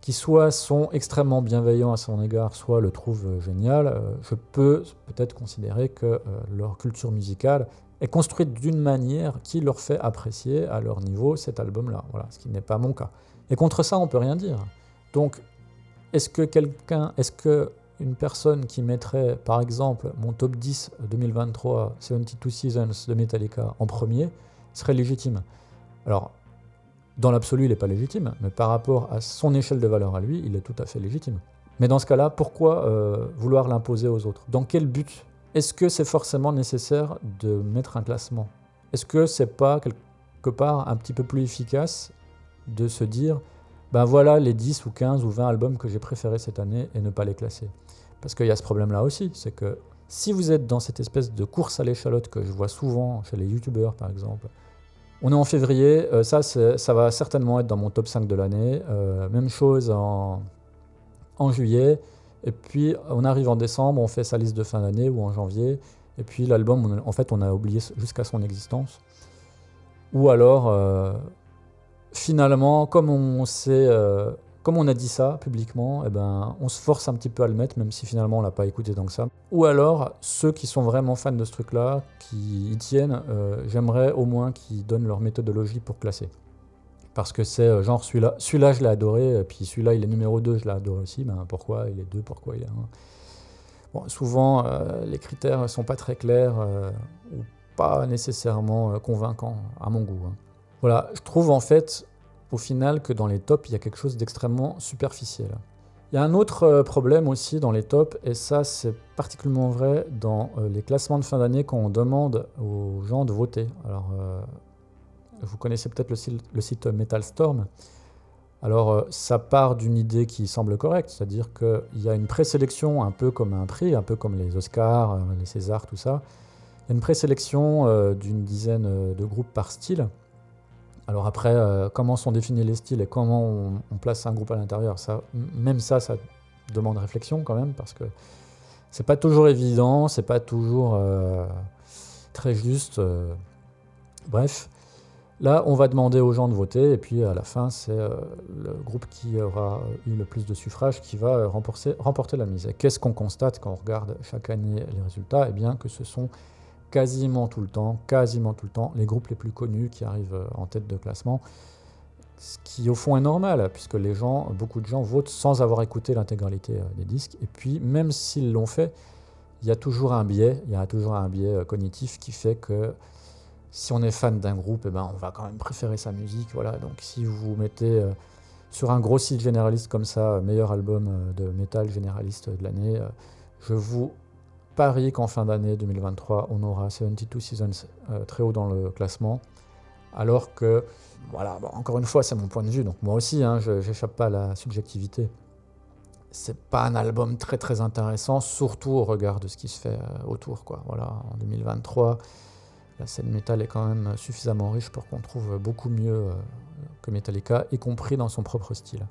qui soit sont extrêmement bienveillants à son égard, soit le trouvent euh, génial, euh, je peux peut-être considérer que euh, leur culture musicale est construite d'une manière qui leur fait apprécier à leur niveau cet album-là. Voilà, ce qui n'est pas mon cas. Et contre ça, on peut rien dire. Donc, est-ce que quelqu'un, est-ce que une personne qui mettrait, par exemple, mon top 10 2023, 72 Seasons de Metallica en premier, serait légitime? Alors, dans l'absolu, il n'est pas légitime, mais par rapport à son échelle de valeur à lui, il est tout à fait légitime. Mais dans ce cas-là, pourquoi euh, vouloir l'imposer aux autres? Dans quel but? Est-ce que c'est forcément nécessaire de mettre un classement? Est-ce que c'est pas quelque part un petit peu plus efficace de se dire ben voilà les 10 ou 15 ou 20 albums que j'ai préférés cette année et ne pas les classer? Parce qu'il y a ce problème-là aussi, c'est que si vous êtes dans cette espèce de course à l'échalote que je vois souvent chez les youtubeurs par exemple, on est en février, euh, ça, ça va certainement être dans mon top 5 de l'année. Euh, même chose en, en, juillet. Et puis on arrive en décembre, on fait sa liste de fin d'année ou en janvier. Et puis l'album, en fait, on a oublié jusqu'à son existence. Ou alors, euh, finalement, comme on sait comme on a dit ça publiquement, eh ben, on se force un petit peu à le mettre, même si finalement on l'a pas écouté tant que ça. Ou alors, ceux qui sont vraiment fans de ce truc-là, qui y tiennent, euh, j'aimerais au moins qu'ils donnent leur méthodologie pour classer. Parce que c'est euh, genre celui-là, celui-là je l'ai adoré, puis celui-là il est numéro 2, je l'ai adoré aussi. Ben, pourquoi il est 2, pourquoi il est 1 bon, Souvent, euh, les critères ne sont pas très clairs ou pas nécessairement convaincants à mon goût. Hein. Voilà, je trouve en fait au final que dans les tops, il y a quelque chose d'extrêmement superficiel. Il y a un autre euh, problème aussi dans les tops, et ça c'est particulièrement vrai dans euh, les classements de fin d'année quand on demande aux gens de voter. Alors, euh, vous connaissez peut-être le, le site Metal Storm. Alors, ça part d'une idée qui semble correcte, c'est-à-dire qu'il y a une présélection un peu comme un prix, un peu comme les Oscars, les Césars, tout ça. Il y a une présélection d'une dizaine de groupes par style. Alors après, euh, comment sont définis les styles et comment on, place un groupe à l'intérieur, même ça, ça demande réflexion quand même, parce que c'est pas toujours évident, c'est pas toujours euh, très juste. Euh. bref, là, on va demander aux gens de voter, et puis à la fin, c'est le groupe qui aura eu le plus de suffrages qui va remporter, remporter la mise. Et qu'est-ce qu'on constate quand on regarde chaque année les résultats? Eh bien, que ce sont quasiment tout le temps, quasiment tout le temps, les groupes les plus connus qui arrivent euh, en tête de classement. Ce qui au fond est normal, puisque beaucoup de gens votent sans avoir écouté l'intégralité euh, des disques. Et puis, même s'ils l'ont fait, il y a toujours un biais, il y a toujours un biais euh, cognitif qui fait que si on est fan d'un groupe, eh ben, on va quand même préférer sa musique. Voilà. Donc si vous mettez sur un gros site généraliste comme ça, meilleur album de métal généraliste de l'année, je vous parie qu'en fin d'année 2023, on aura 72 Seasons euh, très haut dans le classement. Alors que, voilà, encore une fois, c'est mon point de vue, donc moi aussi, hein, je n'échappe pas à la subjectivité. C'est pas un album très très intéressant, surtout au regard de ce qui se fait euh, autour. Quoi. Voilà, en 2023, la scène métal est quand même suffisamment riche pour qu'on trouve beaucoup mieux euh, que Metallica, y compris dans son propre style.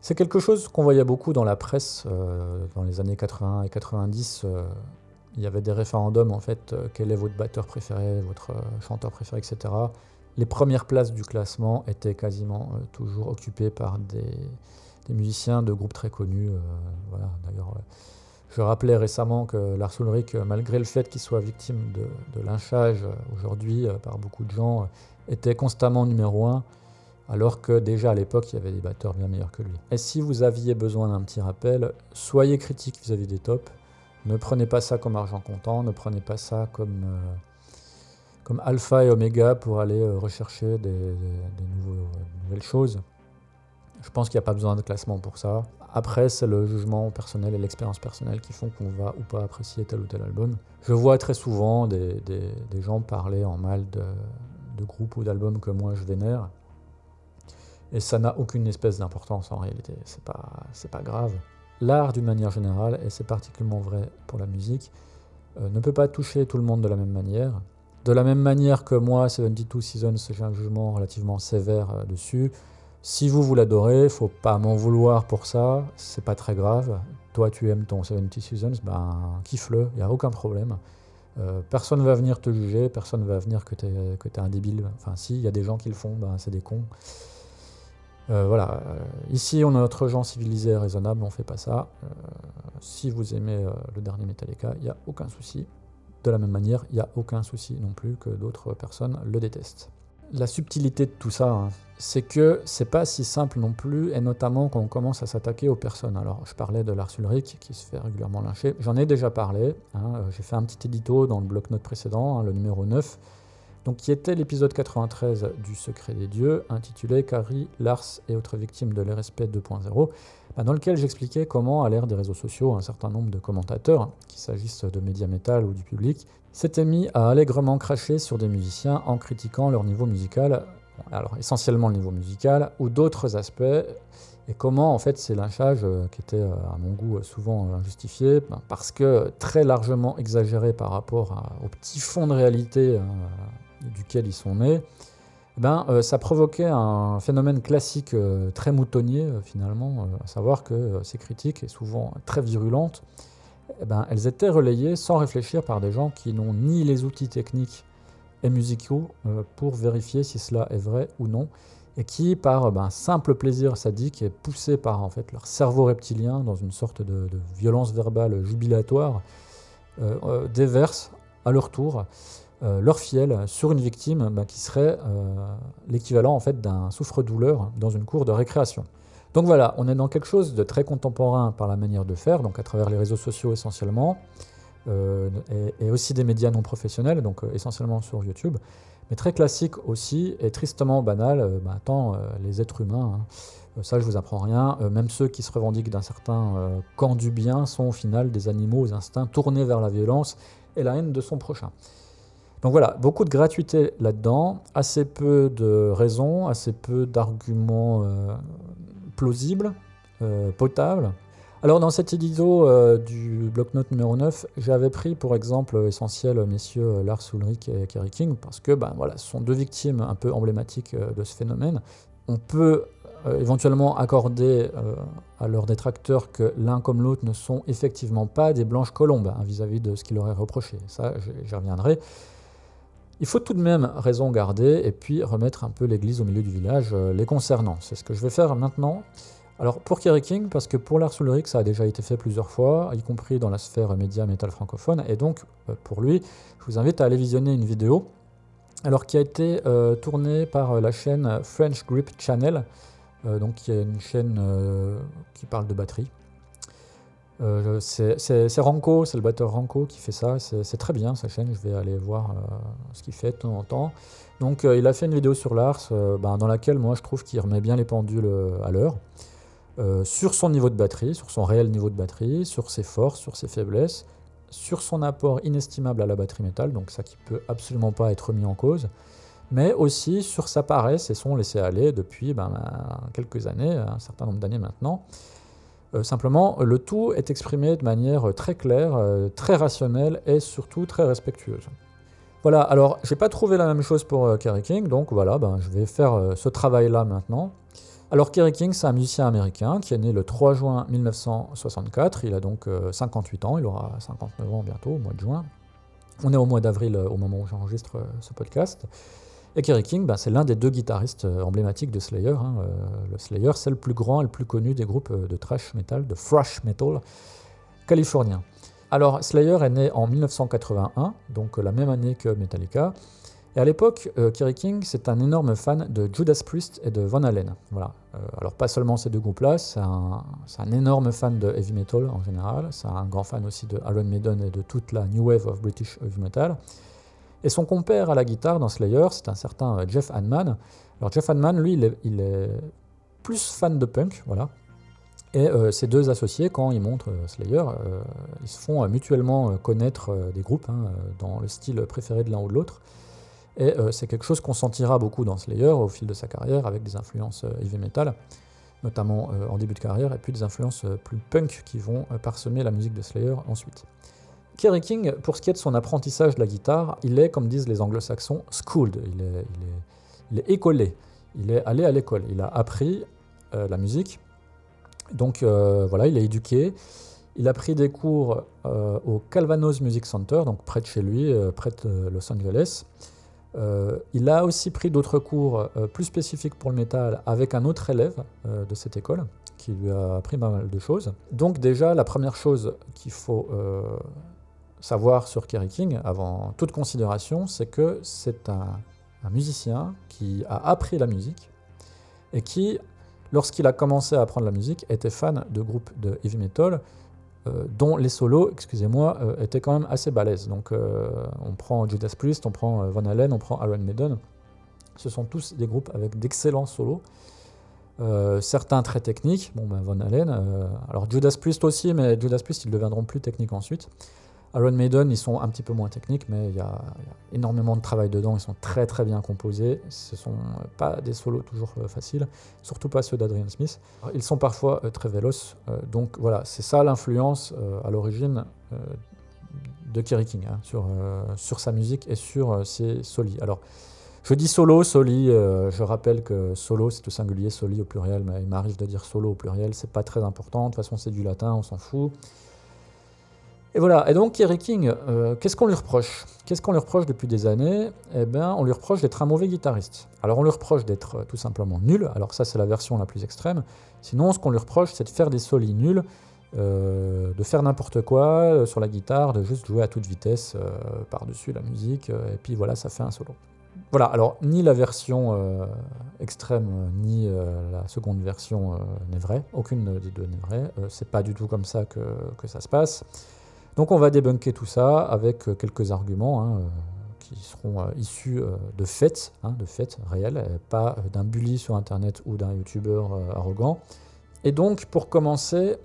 C'est quelque chose qu'on voyait beaucoup dans la presse euh, dans les années 80 et 90. Euh, il y avait des référendums en fait, euh, quel est votre batteur préféré, votre chanteur préféré, etc. Les premières places du classement étaient quasiment toujours occupées par des, musiciens de groupes très connus. voilà, d'ailleurs. Je rappelais récemment que Lars Ulrich, malgré le fait qu'il soit victime de, de lynchage aujourd'hui par beaucoup de gens, était constamment numéro un alors que déjà à l'époque, il y avait des batteurs bien meilleurs que lui. Et si vous aviez besoin d'un petit rappel, soyez critique vis-à-vis des tops. Ne prenez pas ça comme argent comptant, ne prenez pas ça comme, euh, alpha et oméga pour aller euh, rechercher des, nouvelles choses. Je pense qu'il n'y a pas besoin de classement pour ça. Après, c'est le jugement personnel et l'expérience personnelle qui font qu'on va ou pas apprécier tel ou tel album. Je vois très souvent des, gens parler en mal de, de groupes ou d'albums que moi je vénère. Et ça n'a aucune espèce d'importance en réalité, c'est pas, pas grave. L'art d'une manière générale, et c'est particulièrement vrai pour la musique, euh, ne peut pas toucher tout le monde de la même manière. De la même manière que moi, 72 Seasons, j'ai un jugement relativement sévère euh, dessus. Si vous, vous l'adorez, faut pas m'en vouloir pour ça, c'est pas très grave. Toi, tu aimes ton 70 Seasons, ben kiffe-le, il n'y a aucun problème. Euh, personne ne va venir te juger, personne ne va venir que tu es, un débile. Enfin, si, il y a des gens qui le font, ben, c'est des cons. Euh, voilà, euh, ici on a notre genre civilisé et raisonnable, on fait pas ça. Euh, si vous aimez le dernier Metallica, il n'y a aucun souci. De la même manière, il n'y a aucun souci non plus que d'autres personnes le détestent. La subtilité de tout ça, hein, c'est que c'est pas si simple non plus, et notamment quand on commence à s'attaquer aux personnes. Alors, je parlais de Lars Ulrich qui se fait régulièrement lyncher. J'en ai déjà parlé. Hein, j'ai fait un petit édito dans le bloc-notes précédent, hein, le numéro 9 donc qui était l'épisode 93 du Secret des Dieux, intitulé Carrie, Lars et autres victimes de l'RSP 2.0, bah, dans lequel j'expliquais comment, à l'ère des réseaux sociaux, un certain nombre de commentateurs, qu'il s'agisse de médias métal ou du public, s'étaient mis à allègrement cracher sur des musiciens en critiquant leur niveau musical, alors essentiellement le niveau musical, ou d'autres aspects, et comment en fait ces lynchages, euh, qui étaient euh, à mon goût souvent injustifiés, ben, parce que très largement exagérés par rapport au petit fond de réalité duquel ils sont nés, eh ben, euh, ça provoquait un phénomène classique très moutonnier finalement, à savoir que ces critiques, et souvent très virulentes, eh ben, elles étaient relayées sans réfléchir par des gens qui n'ont ni les outils techniques et musicaux pour vérifier si cela est vrai ou non, et qui, par ben, simple plaisir sadique, est poussé par en fait, leur cerveau reptilien dans une sorte de, violence verbale jubilatoire, euh, euh, déversent à leur tour euh, leur fiel sur une victime ben, qui serait l'équivalent en fait, d'un souffre-douleur dans une cour de récréation. Donc voilà, on est dans quelque chose de très contemporain par la manière de faire, donc à travers les réseaux sociaux essentiellement, et, et, aussi des médias non professionnels, donc essentiellement sur YouTube mais très classique aussi et tristement banal. Euh, bah, euh, les êtres humains, hein, euh, ça je vous apprends rien, même ceux qui se revendiquent d'un certain camp du bien sont au final des animaux aux instincts tournés vers la violence et la haine de son prochain. Donc voilà, beaucoup de gratuité là-dedans, assez peu de raisons, assez peu d'arguments plausibles, potables. Alors dans cet édito euh, du bloc-notes numéro 9, j'avais pris pour exemple essentiel messieurs Lars Ulrich et Kerry King parce que ben, voilà, ce sont deux victimes un peu emblématiques euh, de ce phénomène. On peut euh, éventuellement accorder à leurs détracteurs que l'un comme l'autre ne sont effectivement pas des blanches colombes hein, vis-à-vis de ce qu'ils leur est reproché. Ça, j'y reviendrai. Il faut tout de même raison garder et puis remettre un peu l'église au milieu du village les concernant. C'est ce que je vais faire maintenant. Alors pour Kerry King, parce que pour Lars Ulrich, ça a déjà été fait plusieurs fois, y compris dans la sphère média métal francophone, et donc euh, pour lui, je vous invite à aller visionner une vidéo, alors qui a été euh, tournée par euh, la chaîne French Grip Channel, donc qui est une chaîne qui parle de batterie. C'est Ranko, c'est le batteur Ranko qui fait ça, c'est très bien sa chaîne, je vais aller voir ce qu'il fait de temps en temps. Donc il a fait une vidéo sur Lars, ben, dans laquelle moi je trouve qu'il remet bien les pendules à l'heure. Euh, sur son niveau de batterie, sur son réel niveau de batterie, sur ses forces, sur ses faiblesses, sur son apport inestimable à la batterie métal, donc ça qui peut absolument pas être mis en cause, mais aussi sur sa paresse et son laisser-aller depuis ben, quelques années, un certain nombre d'années maintenant. Euh, simplement, le tout est exprimé de manière très claire, euh, très rationnelle et surtout très respectueuse. Voilà, alors j'ai pas trouvé la même chose pour Kerry King, donc voilà, ben, je vais faire ce travail-là maintenant. Alors Kerry King, c'est un musicien américain qui est né le 3 juin 1964. Il a donc 58 euh, ans, il aura 59 ans bientôt, au mois de juin. On est au mois d'avril euh, au moment où j'enregistre euh, ce podcast. Et Kerry King, ben, c'est l'un des deux guitaristes emblématiques de Slayer. Hein. Le Slayer, c'est le plus grand et le plus connu des groupes de thrash metal, de thrash metal californien. Alors Slayer est né en 1981, donc la même année que Metallica. Et à l'époque, euh, Kerry King, c'est un énorme fan de Judas Priest et de Van Halen. Voilà. Euh, alors pas seulement ces deux groupes-là, c'est un, énorme fan de heavy metal en général, c'est un grand fan aussi de Iron Maiden et de toute la New Wave of British Heavy Metal. Et son compère à la guitare dans Slayer, c'est un certain euh, Jeff Hanman. Alors Jeff Hanman, lui, il est, plus fan de punk, voilà. Et ces deux associés, quand ils montrent Slayer, ils se font mutuellement connaître des groupes hein, dans le style préféré de l'un ou de l'autre. Et euh, c'est quelque chose qu'on sentira beaucoup dans Slayer au fil de sa carrière, avec des influences euh, heavy metal, notamment euh, en début de carrière, et puis des influences plus punk qui vont parsemer la musique de Slayer ensuite. Kerry King, pour ce qui est de son apprentissage de la guitare, il est, comme disent les anglo-saxons, schooled, il est, il, est, écolé, il est allé à l'école, il a appris la musique, donc voilà, il est éduqué, il a pris des cours au Calvanos Music Center, donc près de chez lui, près de Los Angeles, euh, il a aussi pris d'autres cours euh, plus spécifiques pour le métal avec un autre élève euh, de cette école qui lui a appris pas mal de choses. Donc déjà, la première chose qu'il faut savoir sur Kerry King, avant toute considération, c'est que c'est un, musicien qui a appris la musique et qui, lorsqu'il a commencé à apprendre la musique, était fan de groupes de heavy metal dont les solos, excusez-moi, étaient quand même assez balèzes. Donc on prend Judas Priest, on prend Van Halen, on prend Iron Maiden. Ce sont tous des groupes avec d'excellents solos. certains très techniques, bon ben Van Halen, alors Judas Priest aussi, mais Judas Priest ils deviendront plus techniques ensuite. Iron Maiden, ils sont un petit peu moins techniques, mais il y, a, énormément de travail dedans. Ils sont très très bien composés. Ce sont pas des solos toujours euh, faciles, surtout pas ceux d'Adrian Smith. Ils sont parfois euh, très véloces. Euh, donc voilà, c'est ça l'influence à l'origine de Kerry King hein, sur, sur sa musique et sur ses solis. Alors, je dis solo, soli. je rappelle que solo c'est au singulier, soli au pluriel, mais il m'arrive de dire solo au pluriel. C'est pas très important. De toute façon, c'est du latin, on s'en fout. Et voilà, et donc Kerry King, euh, qu'est-ce qu'on lui reproche? Qu'est-ce qu'on lui reproche depuis des années? Eh bien, on lui reproche d'être un mauvais guitariste. Alors on lui reproche d'être euh, tout simplement nul, alors ça c'est la version la plus extrême. Sinon, ce qu'on lui reproche, c'est de faire des solis nuls, euh, de faire n'importe quoi sur la guitare, de juste jouer à toute vitesse par-dessus la musique, et puis voilà, ça fait un solo. Voilà, alors ni la version extrême, ni la seconde version n'est vraie, aucune des deux n'est vraie, c'est pas du tout comme ça que, que ça se passe. Donc on va débunker tout ça avec euh, quelques arguments hein, euh, qui seront euh, issus de faits, hein, de faits réels, pas d'un bully sur Internet ou d'un YouTuber arrogant. Et donc pour commencer,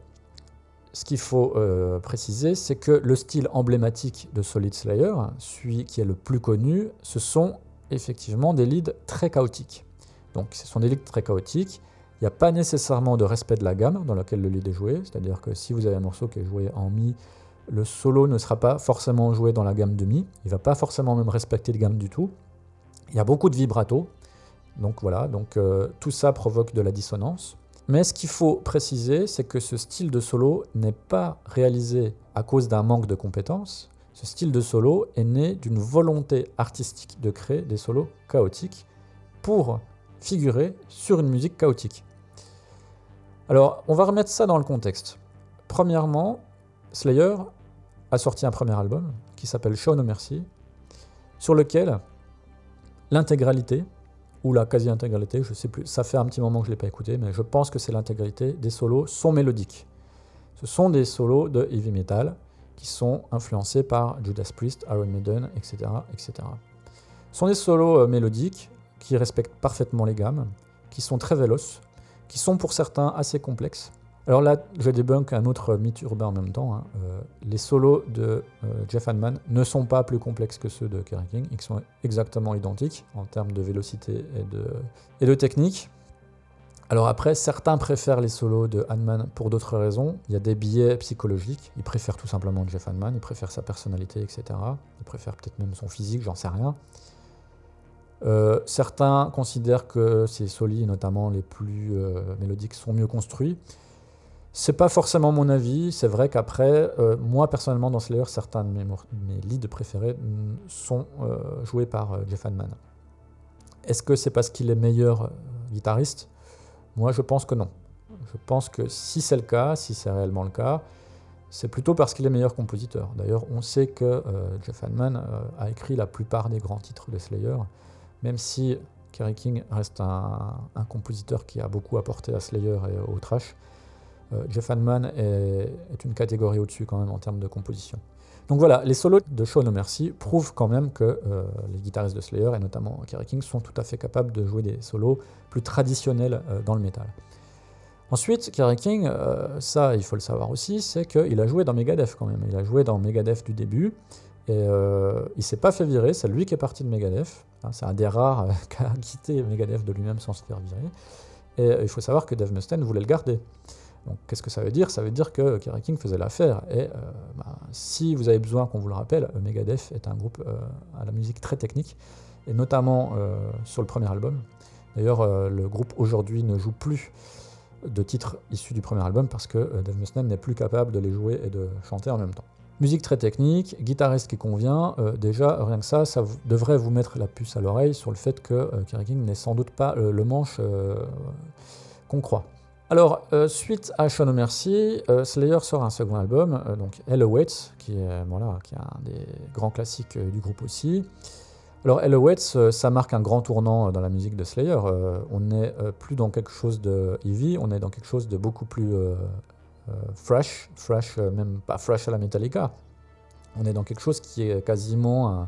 ce qu'il faut préciser, c'est que le style emblématique de Solid Slayer, celui qui est le plus connu, ce sont effectivement des leads très chaotiques. Donc ce sont des leads très chaotiques. Il n'y a pas nécessairement de respect de la gamme dans laquelle le lead est joué. C'est-à-dire que si vous avez un morceau qui est joué en mi, le solo ne sera pas forcément joué dans la gamme de mi, il va pas forcément même respecter de gamme du tout. Il y a beaucoup de vibrato, donc voilà, donc euh, tout ça provoque de la dissonance. Mais ce qu'il faut préciser, c'est que ce style de solo n'est pas réalisé à cause d'un manque de compétences. Ce style de solo est né d'une volonté artistique de créer des solos chaotiques pour figurer sur une musique chaotique. Alors, on va remettre ça dans le contexte. Premièrement, Slayer a sorti un premier album qui s'appelle Show No Mercy, sur lequel l'intégralité, ou la quasi-intégralité, je sais plus, ça fait un petit moment que je ne l'ai pas écouté, mais je pense que c'est l'intégralité des solos sont mélodiques. Ce sont des solos de heavy metal qui sont influencés par Judas Priest, Iron Maiden, etc. etc. Ce sont des solos euh, mélodiques qui respectent parfaitement les gammes, qui sont très véloces, qui sont pour certains assez complexes, alors là, je débunk un autre mythe urbain en même temps. Hein. Euh, les solos de euh, Jeff Hanneman ne sont pas plus complexes que ceux de Kerry King. Ils sont exactement identiques en termes de vélocité et de, technique. Alors après, certains préfèrent les solos de Hanneman pour d'autres raisons. Il y a des biais psychologiques. Ils préfèrent tout simplement Jeff Hanneman, ils préfèrent sa personnalité, etc. Ils préfèrent peut-être même son physique, j'en sais rien. Euh, certains considèrent que ces solis, notamment les plus mélodiques, sont mieux construits. C'est pas forcément mon avis. C'est vrai qu'après, euh, moi personnellement, dans Slayer, certains de mes, leads préférés sont euh, joués par euh, Jeff Hanneman. Est-ce que c'est parce qu'il est meilleur guitariste? Moi, je pense que non. Je pense que si c'est le cas, si c'est réellement le cas, c'est plutôt parce qu'il est meilleur compositeur. D'ailleurs, on sait que Jeff Hanneman a écrit la plupart des grands titres de Slayer, même si Kerry King reste un, un compositeur qui a beaucoup apporté à Slayer et au Trash. Euh, Jeff Hanneman est, une catégorie au-dessus quand même en termes de composition. Donc voilà, les solos de Show No Mercy prouvent quand même que euh, les guitaristes de Slayer, et notamment Kerry King, sont tout à fait capables de jouer des solos plus traditionnels euh, dans le métal. Ensuite, Kerry King, ça il faut le savoir aussi, c'est qu'il a joué dans Megadeth quand même. Il a joué dans Megadeth du début, et il s'est pas fait virer, c'est lui qui est parti de Megadeth. Hein, c'est un des rares *laughs* qui a quitté Megadeth de lui-même sans se faire virer. Et il faut savoir que Dave Mustaine voulait le garder. Donc qu'est-ce que ça veut dire? Ça veut dire que Kerry King faisait l'affaire. Et euh, bah, si vous avez besoin qu'on vous le rappelle, Megadeth est un groupe euh, à la musique très technique, et notamment euh, sur le premier album. D'ailleurs, le groupe aujourd'hui ne joue plus de titres issus du premier album parce que Dave Mustaine n'est plus capable de les jouer et de chanter en même temps. Musique très technique, guitariste qui convient, déjà rien que ça, ça devrait vous mettre la puce à l'oreille sur le fait que Kerry King n'est sans doute pas le manche qu'on croit. Alors, euh, suite à No Mercy, euh, Slayer sort un second album, euh, donc Hell Awaits, qui est, un des grands classiques du groupe aussi. Alors, Hell Awaits, ça marque un grand tournant dans la musique de Slayer. on n'est plus dans quelque chose de heavy, on est dans quelque chose de beaucoup plus fresh, fresh, même pas fresh à la Metallica. On est dans quelque chose qui est quasiment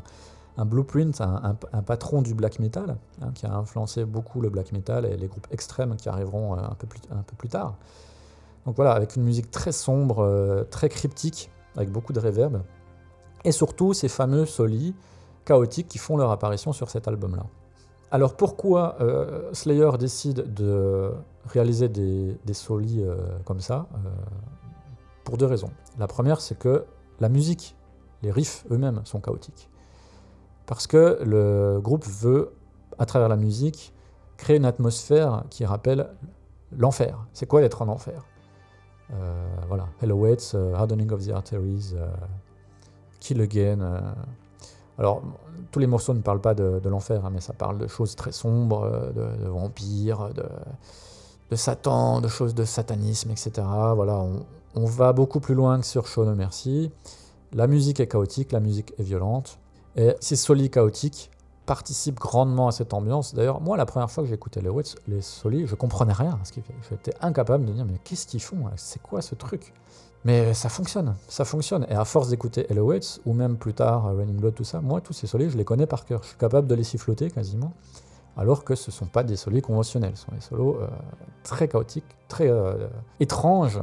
blueprint, un, patron du black metal, hein, qui a influencé beaucoup le black metal et les groupes extrêmes qui arriveront un peu plus, un peu plus tard. Donc voilà, avec une musique très sombre, très cryptique, avec beaucoup de reverb, et surtout ces fameux solis chaotiques qui font leur apparition sur cet album-là. Alors pourquoi euh, Slayer décide de réaliser des, solis euh, comme ça euh, Pour deux raisons. La première, c'est que la musique, les riffs eux-mêmes sont chaotiques. Parce que le groupe veut, à travers la musique, créer une atmosphère qui rappelle l'enfer. C'est quoi d'être en enfer? Voilà, Hello Waits, Hardening of the Arteries, Kill Again. alors, tous les morceaux ne parlent pas de, l'enfer, hein, mais ça parle de choses très sombres, euh, de, vampires, de, Satan, de choses de satanisme, etc. Voilà, on, va beaucoup plus loin que sur Show No Mercy. La musique est chaotique, la musique est violente, et ces solis chaotiques participent grandement à cette ambiance. D'ailleurs, moi, la première fois que j'écoutais les, les solis, je comprenais rien. J'étais incapable de dire, mais qu'est-ce qu'ils font C'est quoi ce truc? Mais ça fonctionne, ça fonctionne. Et à force d'écouter Waits, ou même plus tard Running Blood, tout ça, moi, tous ces solis, je les connais par cœur. Je suis capable de les siffloter quasiment, alors que ce ne sont pas des solis conventionnels. Ce sont des solos euh, très chaotiques, très euh, étranges,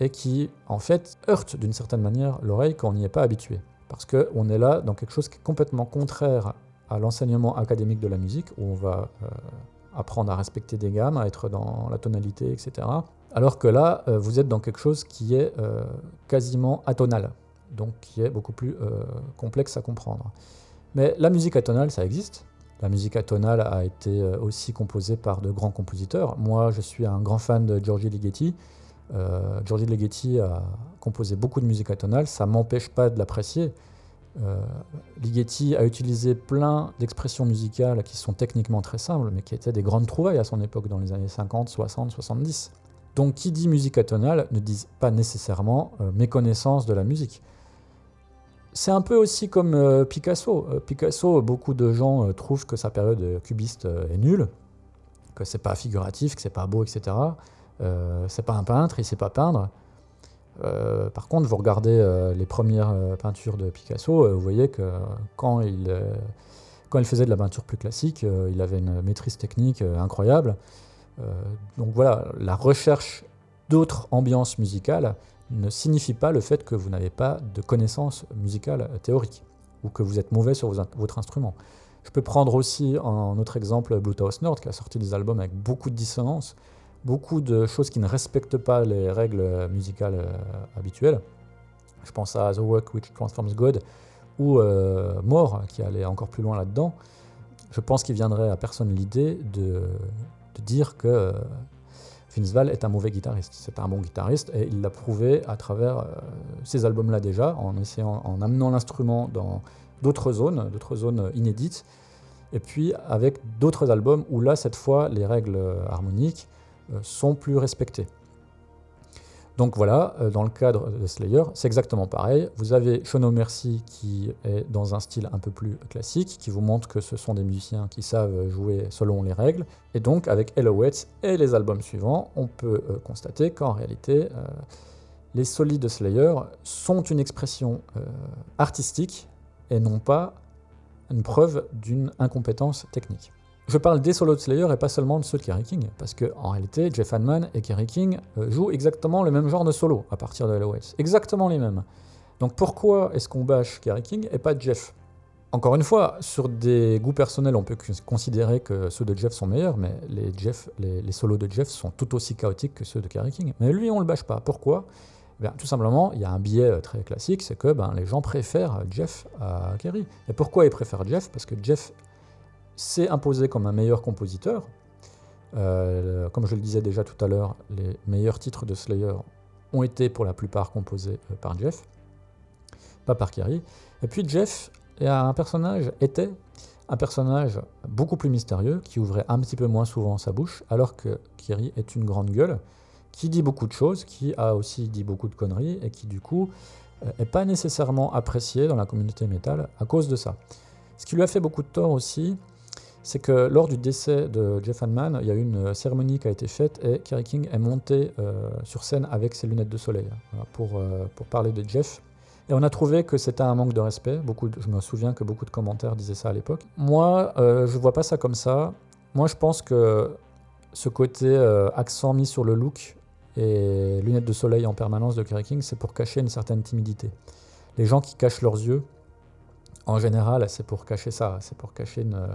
et qui, en fait, heurtent d'une certaine manière l'oreille quand on n'y est pas habitué. Parce qu'on est là dans quelque chose qui est complètement contraire à l'enseignement académique de la musique, où on va euh, apprendre à respecter des gammes, à être dans la tonalité, etc. Alors que là, euh, vous êtes dans quelque chose qui est euh, quasiment atonal, donc qui est beaucoup plus complexe à comprendre. Mais la musique atonale, ça existe. La musique atonale a été aussi composée par de grands compositeurs. Moi, je suis un grand fan de Giorgi Ligeti. Giorgi Ligeti a composé beaucoup de musique atonale, ça m'empêche pas de l'apprécier. Ligeti a utilisé plein d'expressions musicales qui sont techniquement très simples, mais qui étaient des grandes trouvailles à son époque, dans les années 50, 60, 70. Donc qui dit musique atonale ne dit pas nécessairement euh, méconnaissance de la musique. C'est un peu aussi comme euh, Picasso. Euh, Picasso, beaucoup de gens trouvent que sa période cubiste est nulle, que c'est pas figuratif, que c'est pas beau, etc. c'est pas un peintre, il sait pas peindre. par contre, vous regardez les premières peintures de Picasso, vous voyez que quand il, quand il faisait de la peinture plus classique, il avait une maîtrise technique incroyable. Euh, donc voilà, la recherche d'autres ambiances musicales ne signifie pas le fait que vous n'avez pas de connaissances musicales théoriques ou que vous êtes mauvais sur votre instrument. Je peux prendre aussi en autre exemple Blue Nord qui a sorti des albums avec beaucoup de dissonances, beaucoup de choses qui ne respectent pas les règles musicales euh, habituelles. Je pense à The Work Which Transforms God ou euh, More qui allait encore plus loin là-dedans. Je pense qu'il viendrait à personne l'idée de dire que euh, Vince est un mauvais guitariste. C'est un bon guitariste et il l'a prouvé à travers euh, ces albums-là déjà, en amenant l'instrument dans d'autres zones, d'autres zones inédites, et puis avec d'autres albums où là, cette fois, les règles harmoniques euh, sont plus respectées. Donc voilà, euh, dans le cadre de Slayer, c'est exactement pareil. Vous avez Shono Mercy qui est dans un style un peu plus classique, qui vous montre que ce sont des musiciens qui savent jouer selon les règles. Et donc avec Eloheads et les albums suivants, on peut euh, constater qu'en réalité, euh, les solides de Slayer sont une expression artistique et non pas une preuve d'une incompétence technique. Je parle des solos de Slayer et pas seulement de ceux de Kerry King, parce que en réalité, Jeff Hanneman et Kerry King euh, jouent exactement le même genre de solo à partir de LOS. Exactement les mêmes. Donc pourquoi est-ce qu'on bâche Kerry King et pas Jeff? Encore une fois, sur des goûts personnels, on peut considérer que ceux de Jeff sont meilleurs, mais les, solos de Jeff sont tout aussi chaotiques que ceux de Kerry King. Mais lui, on le bâche pas. Pourquoi? Eh tout simplement, il y a un biais euh, très classique, c'est que ben, les gens préfèrent Jeff à Kerry. Et pourquoi ils préfèrent Jeff? Parce que Jeff s'est imposé comme un meilleur compositeur. Euh, comme je le disais déjà tout à l'heure, les meilleurs titres de Slayer ont été pour la plupart composés euh, par Jeff, pas par Kerry. Et puis Jeff un personnage, était un personnage beaucoup plus mystérieux, qui ouvrait un petit peu moins souvent sa bouche, alors que Kerry est une grande gueule, qui dit beaucoup de choses, qui a aussi dit beaucoup de conneries, et qui du coup n'est euh, pas nécessairement apprécié dans la communauté métal à cause de ça. Ce qui lui a fait beaucoup de tort aussi, c'est que lors du décès de Jeff Hanneman, il y a eu une cérémonie qui a été faite et Kerry King est monté euh, sur scène avec ses lunettes de soleil pour, euh, pour parler de Jeff. Et on a trouvé que c'était un manque de respect. Beaucoup je me souviens que beaucoup de commentaires disaient ça à l'époque. Moi, euh, je vois pas ça comme ça. Moi, je pense que ce côté accent mis sur le look et lunettes de soleil en permanence de Kerry King, c'est pour cacher une certaine timidité. Les gens qui cachent leurs yeux, en général, c'est pour cacher ça. C'est pour cacher une euh,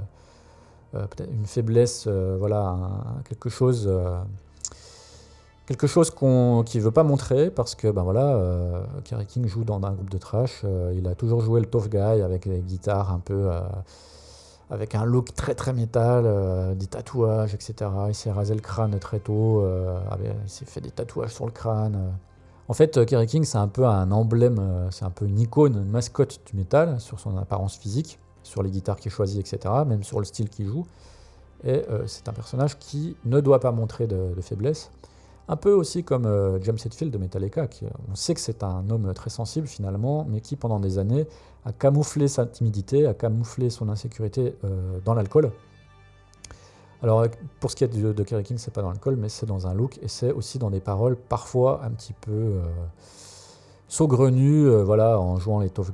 peut-être une faiblesse, euh, voilà, quelque chose, euh, quelque chose qu'on, qu'il ne veut pas montrer parce que ben voilà, Kerry King joue dans un groupe de trash. il a toujours joué le tough guy avec des guitares un peu avec un look très très métal, des tatouages, etc. Il s'est rasé le crâne très tôt, il s'est fait des tatouages sur le crâne. En fait, Kerry King, c'est un peu un emblème, c'est un peu une icône, une mascotte du métal sur son apparence physique sur les guitares qu'il choisit, etc., même sur le style qu'il joue. Et euh, c'est un personnage qui ne doit pas montrer de, faiblesse. Un peu aussi comme euh, James Hetfield de Metallica, qui, on sait que c'est un homme très sensible finalement, mais qui pendant des années a camouflé sa timidité, a camouflé son insécurité euh, dans l'alcool. Alors pour ce qui est de, de Kerry King, c'est pas dans l'alcool, mais c'est dans un look et c'est aussi dans des paroles parfois un petit peu saugrenues, voilà, en jouant les tough.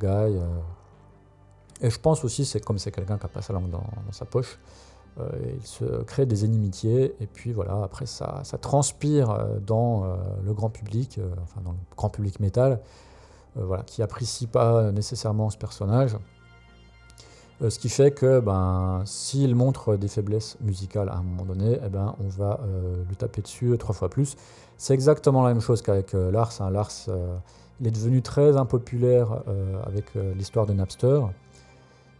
Et je pense aussi, c'est comme c'est quelqu'un qui a pas sa langue dans, sa poche, euh, il se crée des inimitiés, et puis voilà, après ça, ça transpire euh, dans euh, le grand public, enfin dans le grand public métal, voilà, qui apprécie pas nécessairement ce personnage. ce qui fait que ben, s'il montre des faiblesses musicales à un moment donné, eh ben, on va lui taper dessus trois fois plus. C'est exactement la même chose qu'avec Lars. Hein. Lars, il est devenu très impopulaire avec l'histoire de Napster.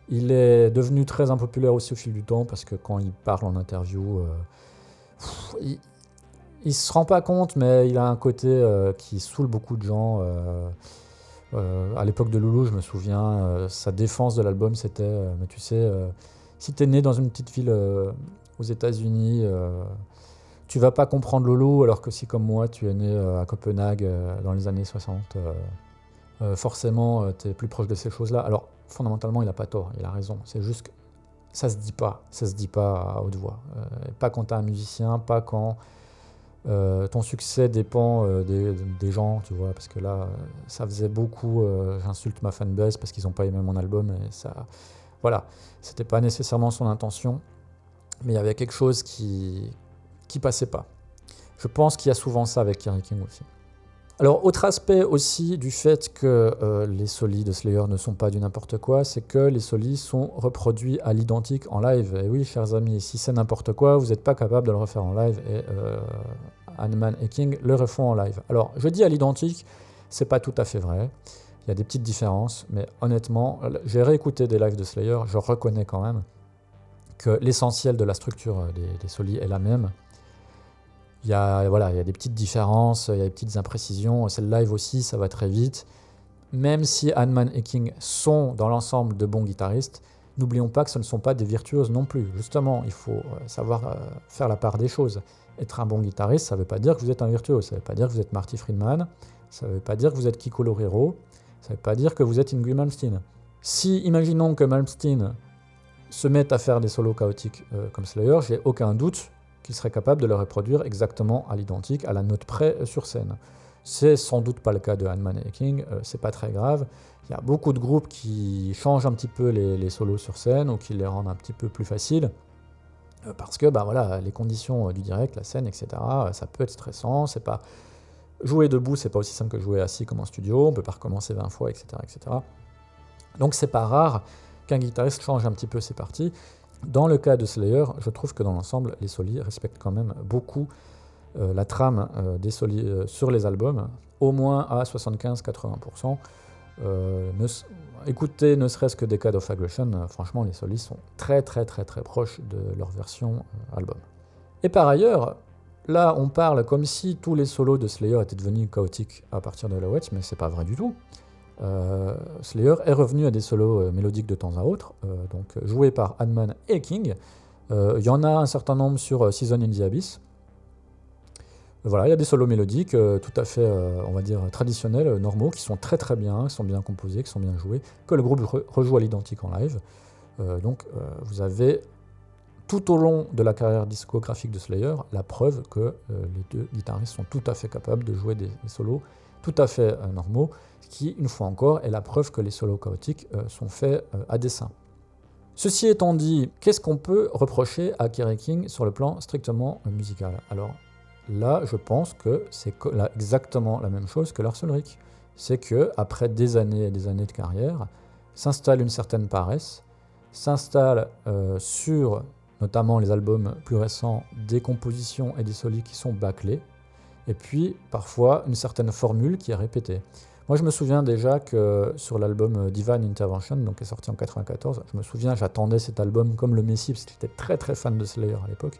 Il est devenu très impopulaire aussi au fil du temps parce que quand il parle en interview, euh, il, ne se rend pas compte, mais il a un côté euh, qui saoule beaucoup de gens. Euh, à l'époque de Loulou, je me souviens, sa défense de l'album, c'était, mais tu sais, si tu es né dans une petite ville aux États-Unis, tu vas pas comprendre Loulou, alors que si comme moi, tu es né à Copenhague dans les années 60, forcément, tu es plus proche de ces choses-là. Alors, fondamentalement, il n'a pas tort, il a raison. C'est juste que ça se dit pas, ça se dit pas à haute voix. Euh, pas quand tu un musicien, pas quand euh, ton succès dépend euh, des, gens, tu vois, parce que là, ça faisait beaucoup, j'insulte ma fanbase parce qu'ils n'ont pas aimé mon album, et ça, voilà, c'était pas nécessairement son intention, mais il y avait quelque chose qui, qui passait pas. Je pense qu'il y a souvent ça avec Kerry King aussi. Alors, autre aspect aussi du fait que euh, les solis de Slayer ne sont pas du n'importe quoi, c'est que les solis sont reproduits à l'identique en live. Et oui, chers amis, si c'est n'importe quoi, vous n'êtes pas capable de le refaire en live. Et euh, et King le refont en live. Alors, je dis à l'identique, c'est pas tout à fait vrai. Il y a des petites différences, mais honnêtement, j'ai réécouté des lives de Slayer, je reconnais quand même que l'essentiel de la structure des, des solis est la même. Il y a, voilà, il y a des petites différences, il y a des petites imprécisions. C'est le live aussi, ça va très vite. Même si Hanman et King sont dans l'ensemble de bons guitaristes, n'oublions pas que ce ne sont pas des virtuoses non plus. Justement, il faut euh, savoir euh, faire la part des choses. Être un bon guitariste, ça ne veut pas dire que vous êtes un virtuose, ça ne veut pas dire que vous êtes Marty Friedman, ça ne veut pas dire que vous êtes Kiko Lorero, ça ne veut pas dire que vous êtes Ingrid Malmsteen. Si, imaginons que Malmsteen se mette à faire des solos chaotiques euh, comme Slayer, j'ai aucun doute qu'il serait capable de le reproduire exactement à l'identique, à la note près euh, sur scène. C'est sans doute pas le cas de Hanman et King, euh, c'est pas très grave. Il y a beaucoup de groupes qui changent un petit peu les, solos sur scène ou qui les rendent un petit peu plus faciles. Euh, parce que bah voilà, les conditions du direct, la scène, etc., ça peut être stressant. C'est pas jouer debout, c'est pas aussi simple que jouer assis comme en studio. On peut pas recommencer 20 fois, etc., etc. Donc c'est pas rare qu'un guitariste change un petit peu ses parties. Dans le cas de Slayer, je trouve que dans l'ensemble, les solis respectent quand même beaucoup euh, la trame euh, des solis euh, sur les albums, au moins à 75-80%. écoutez, ne serait-ce que Decade of Aggression, franchement, les solis sont très très très très proches de leur version album. Et par ailleurs, là, on parle comme si tous les solos de Slayer étaient devenus chaotiques à partir de la Watch, mais c'est pas vrai du tout. Euh, Slayer est revenu à des solos euh, mélodiques de temps à autre, euh, donc joués par Hanman et King. Il y en a un certain nombre sur Season in the Abyss. Voilà, il y a des solos mélodiques tout à fait, on va dire, traditionnels, normaux, qui sont très très bien, qui sont bien composés, qui sont bien joués, que le groupe rejoue à l'identique en live. donc vous avez tout au long de la carrière discographique de Slayer la preuve que les deux guitaristes sont tout à fait capables de jouer des solos tout à fait euh, normaux, qui, une fois encore, est la preuve que les solos chaotiques euh, sont faits euh, à dessein. Ceci étant dit, qu'est-ce qu'on peut reprocher à Kerry King sur le plan strictement musical? Alors là, je pense que c'est exactement la même chose que Lars Ulrich. C'est que après des années et des années de carrière, s'installe une certaine paresse, s'installe sur notamment les albums plus récents des compositions et des solis qui sont bâclés, et puis parfois une certaine formule qui est répétée. Moi, je me souviens déjà que sur l'album euh, Divine Intervention, donc qui est sorti en 94, je me souviens, j'attendais cet album comme le Messie, parce que j'étais très très fan de Slayer à l'époque.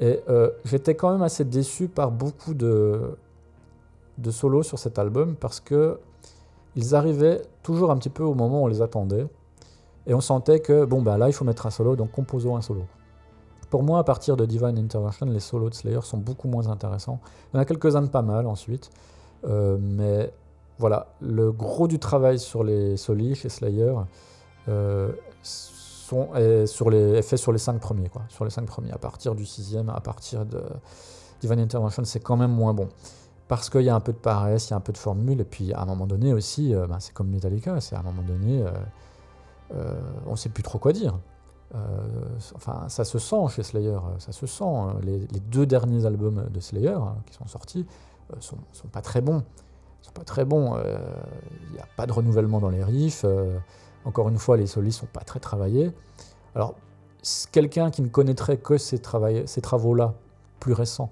Et euh, j'étais quand même assez déçu par beaucoup de, de solos sur cet album, parce que ils arrivaient toujours un petit peu au moment où on les attendait, et on sentait que, bon, bah là, il faut mettre un solo, donc composons un solo. Pour moi, à partir de Divine Intervention, les solos de Slayer sont beaucoup moins intéressants. Il y en a quelques-uns de pas mal ensuite, euh, mais voilà, le gros du travail sur les solis chez Slayer est, fait sur les cinq premiers, quoi. Sur les cinq premiers. À partir du sixième, à partir de Divine Intervention, c'est quand même moins bon. Parce qu'il y a un peu de paresse, il y a un peu de formule, et puis à un moment donné aussi, euh, ben, c'est comme Metallica, c'est à un moment donné, euh, on ne sait plus trop quoi dire. Euh, enfin, ça se sent chez Slayer, euh, ça se sent. hein. Les, deux derniers albums de Slayer hein, qui sont sortis euh, sont, sont pas très bons. Sont pas très bons. Il n'y a pas de renouvellement dans les riffs. encore une fois, les solis sont pas très travaillés. Alors, quelqu'un qui ne connaîtrait que ces travaux-là plus récents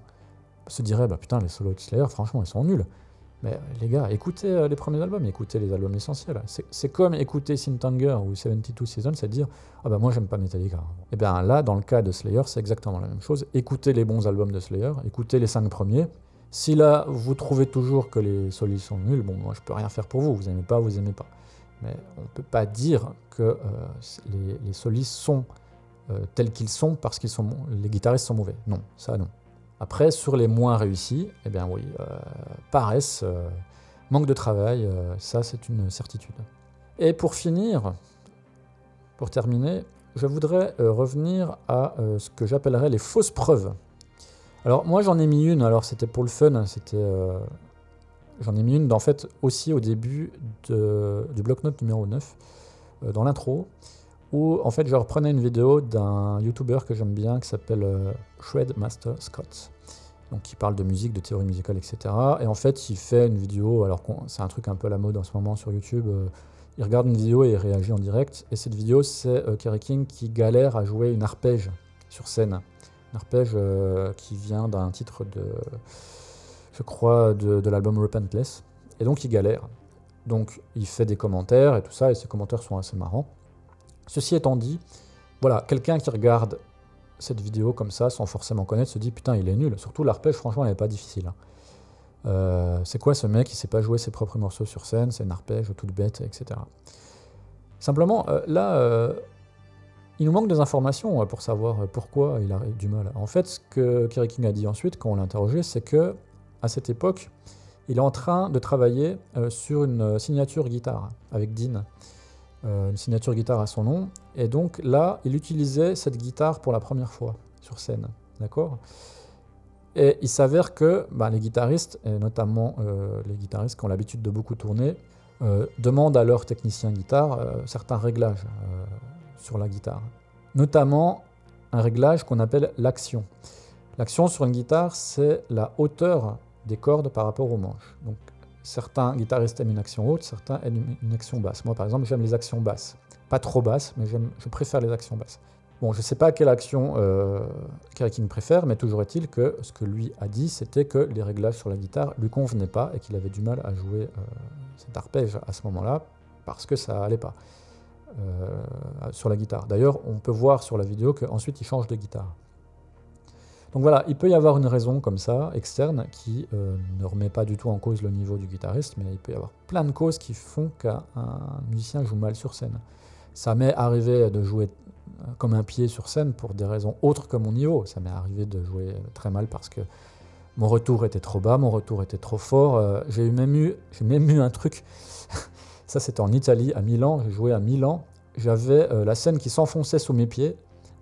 se dirait bah putain, les solos de Slayer, franchement, ils sont nuls. Mais les gars, écoutez euh, les premiers albums, écoutez les albums essentiels. C'est comme écouter Syntanger ou 72 Seasons, c'est dire ah ben moi j'aime pas Metallica. Et bien là, dans le cas de Slayer, c'est exactement la même chose. Écoutez les bons albums de Slayer, écoutez les cinq premiers. Si là vous trouvez toujours que les solis sont nuls, bon moi je peux rien faire pour vous. Vous aimez pas, vous aimez pas. Mais on peut pas dire que euh, les, les solis sont euh, tels qu'ils sont parce qu'ils sont les guitaristes sont mauvais. Non, ça non. Après, sur les moins réussis, eh bien oui, euh, paresse, euh, manque de travail, euh, ça c'est une certitude. Et pour finir, pour terminer, je voudrais revenir à ce que j'appellerais les fausses preuves. Alors moi j'en ai mis une, alors c'était pour le fun, c'était... j'en ai mis une en fait aussi au début du bloc-notes numéro 9, euh, dans l'intro, où en fait je reprenais une vidéo d'un YouTuber que j'aime bien qui s'appelle euh, Shred Master Scott. Donc qui parle de musique, de théorie musicale, etc. Et en fait il fait une vidéo, alors c'est un truc un peu à la mode en ce moment sur YouTube, euh, il regarde une vidéo et il réagit en direct. Et cette vidéo, c'est euh, Kerry King qui galère à jouer une arpège sur scène. Une arpège euh, qui vient d'un titre de, je crois, de, de l'album Repentless. Et donc il galère. Donc il fait des commentaires et tout ça, et ces commentaires sont assez marrants. Ceci étant dit, voilà, quelqu'un qui regarde cette vidéo comme ça, sans forcément connaître, se dit putain, il est nul. Surtout l'arpège, franchement, elle n'est pas difficile. hein. Euh, c'est quoi ce mec? Qui sait pas jouer ses propres morceaux sur scène, c'est une arpège toute bête, etc. Simplement, euh, là, euh, il nous manque des informations pour savoir pourquoi il a du mal. En fait, ce que Kerry King a dit ensuite, quand on l'a interrogé, c'est que à cette époque, il est en train de travailler sur une signature guitare avec Dean, une signature guitare à son nom, et donc là, il utilisait cette guitare pour la première fois sur scène, d'accord? Et il s'avère que bah, les guitaristes, et notamment euh, les guitaristes qui ont l'habitude de beaucoup tourner, euh, demandent à leur technicien guitare euh, certains réglages euh, sur la guitare. Notamment un réglage qu'on appelle l'action. L'action sur une guitare, c'est la hauteur des cordes par rapport aux manches. Donc certains guitaristes aiment une action haute, certains aiment une action basse. Moi par exemple, j'aime les actions basses. Pas trop basses, mais je préfère les actions basses. Bon, je ne sais pas quelle action euh, Kerry King préfère, mais toujours est-il que ce que lui a dit, c'était que les réglages sur la guitare lui convenaient pas et qu'il avait du mal à jouer euh, cet arpège à ce moment-là parce que ça allait pas euh, sur la guitare. D'ailleurs, on peut voir sur la vidéo qu'ensuite il change de guitare. Donc voilà, il peut y avoir une raison comme ça, externe, qui euh, ne remet pas du tout en cause le niveau du guitariste, mais il peut y avoir plein de causes qui font qu'un musicien joue mal sur scène. Ça m'est arrivé de jouer euh, comme un pied sur scène pour des raisons autres que mon niveau. Ça m'est arrivé de jouer euh, très mal parce que mon retour était trop bas, mon retour était trop fort. J'ai même eu, même eu un truc. *laughs* Ça, c'était en Italie, à Milan. J'ai joué à Milan. J'avais la scène qui s'enfonçait sous mes pieds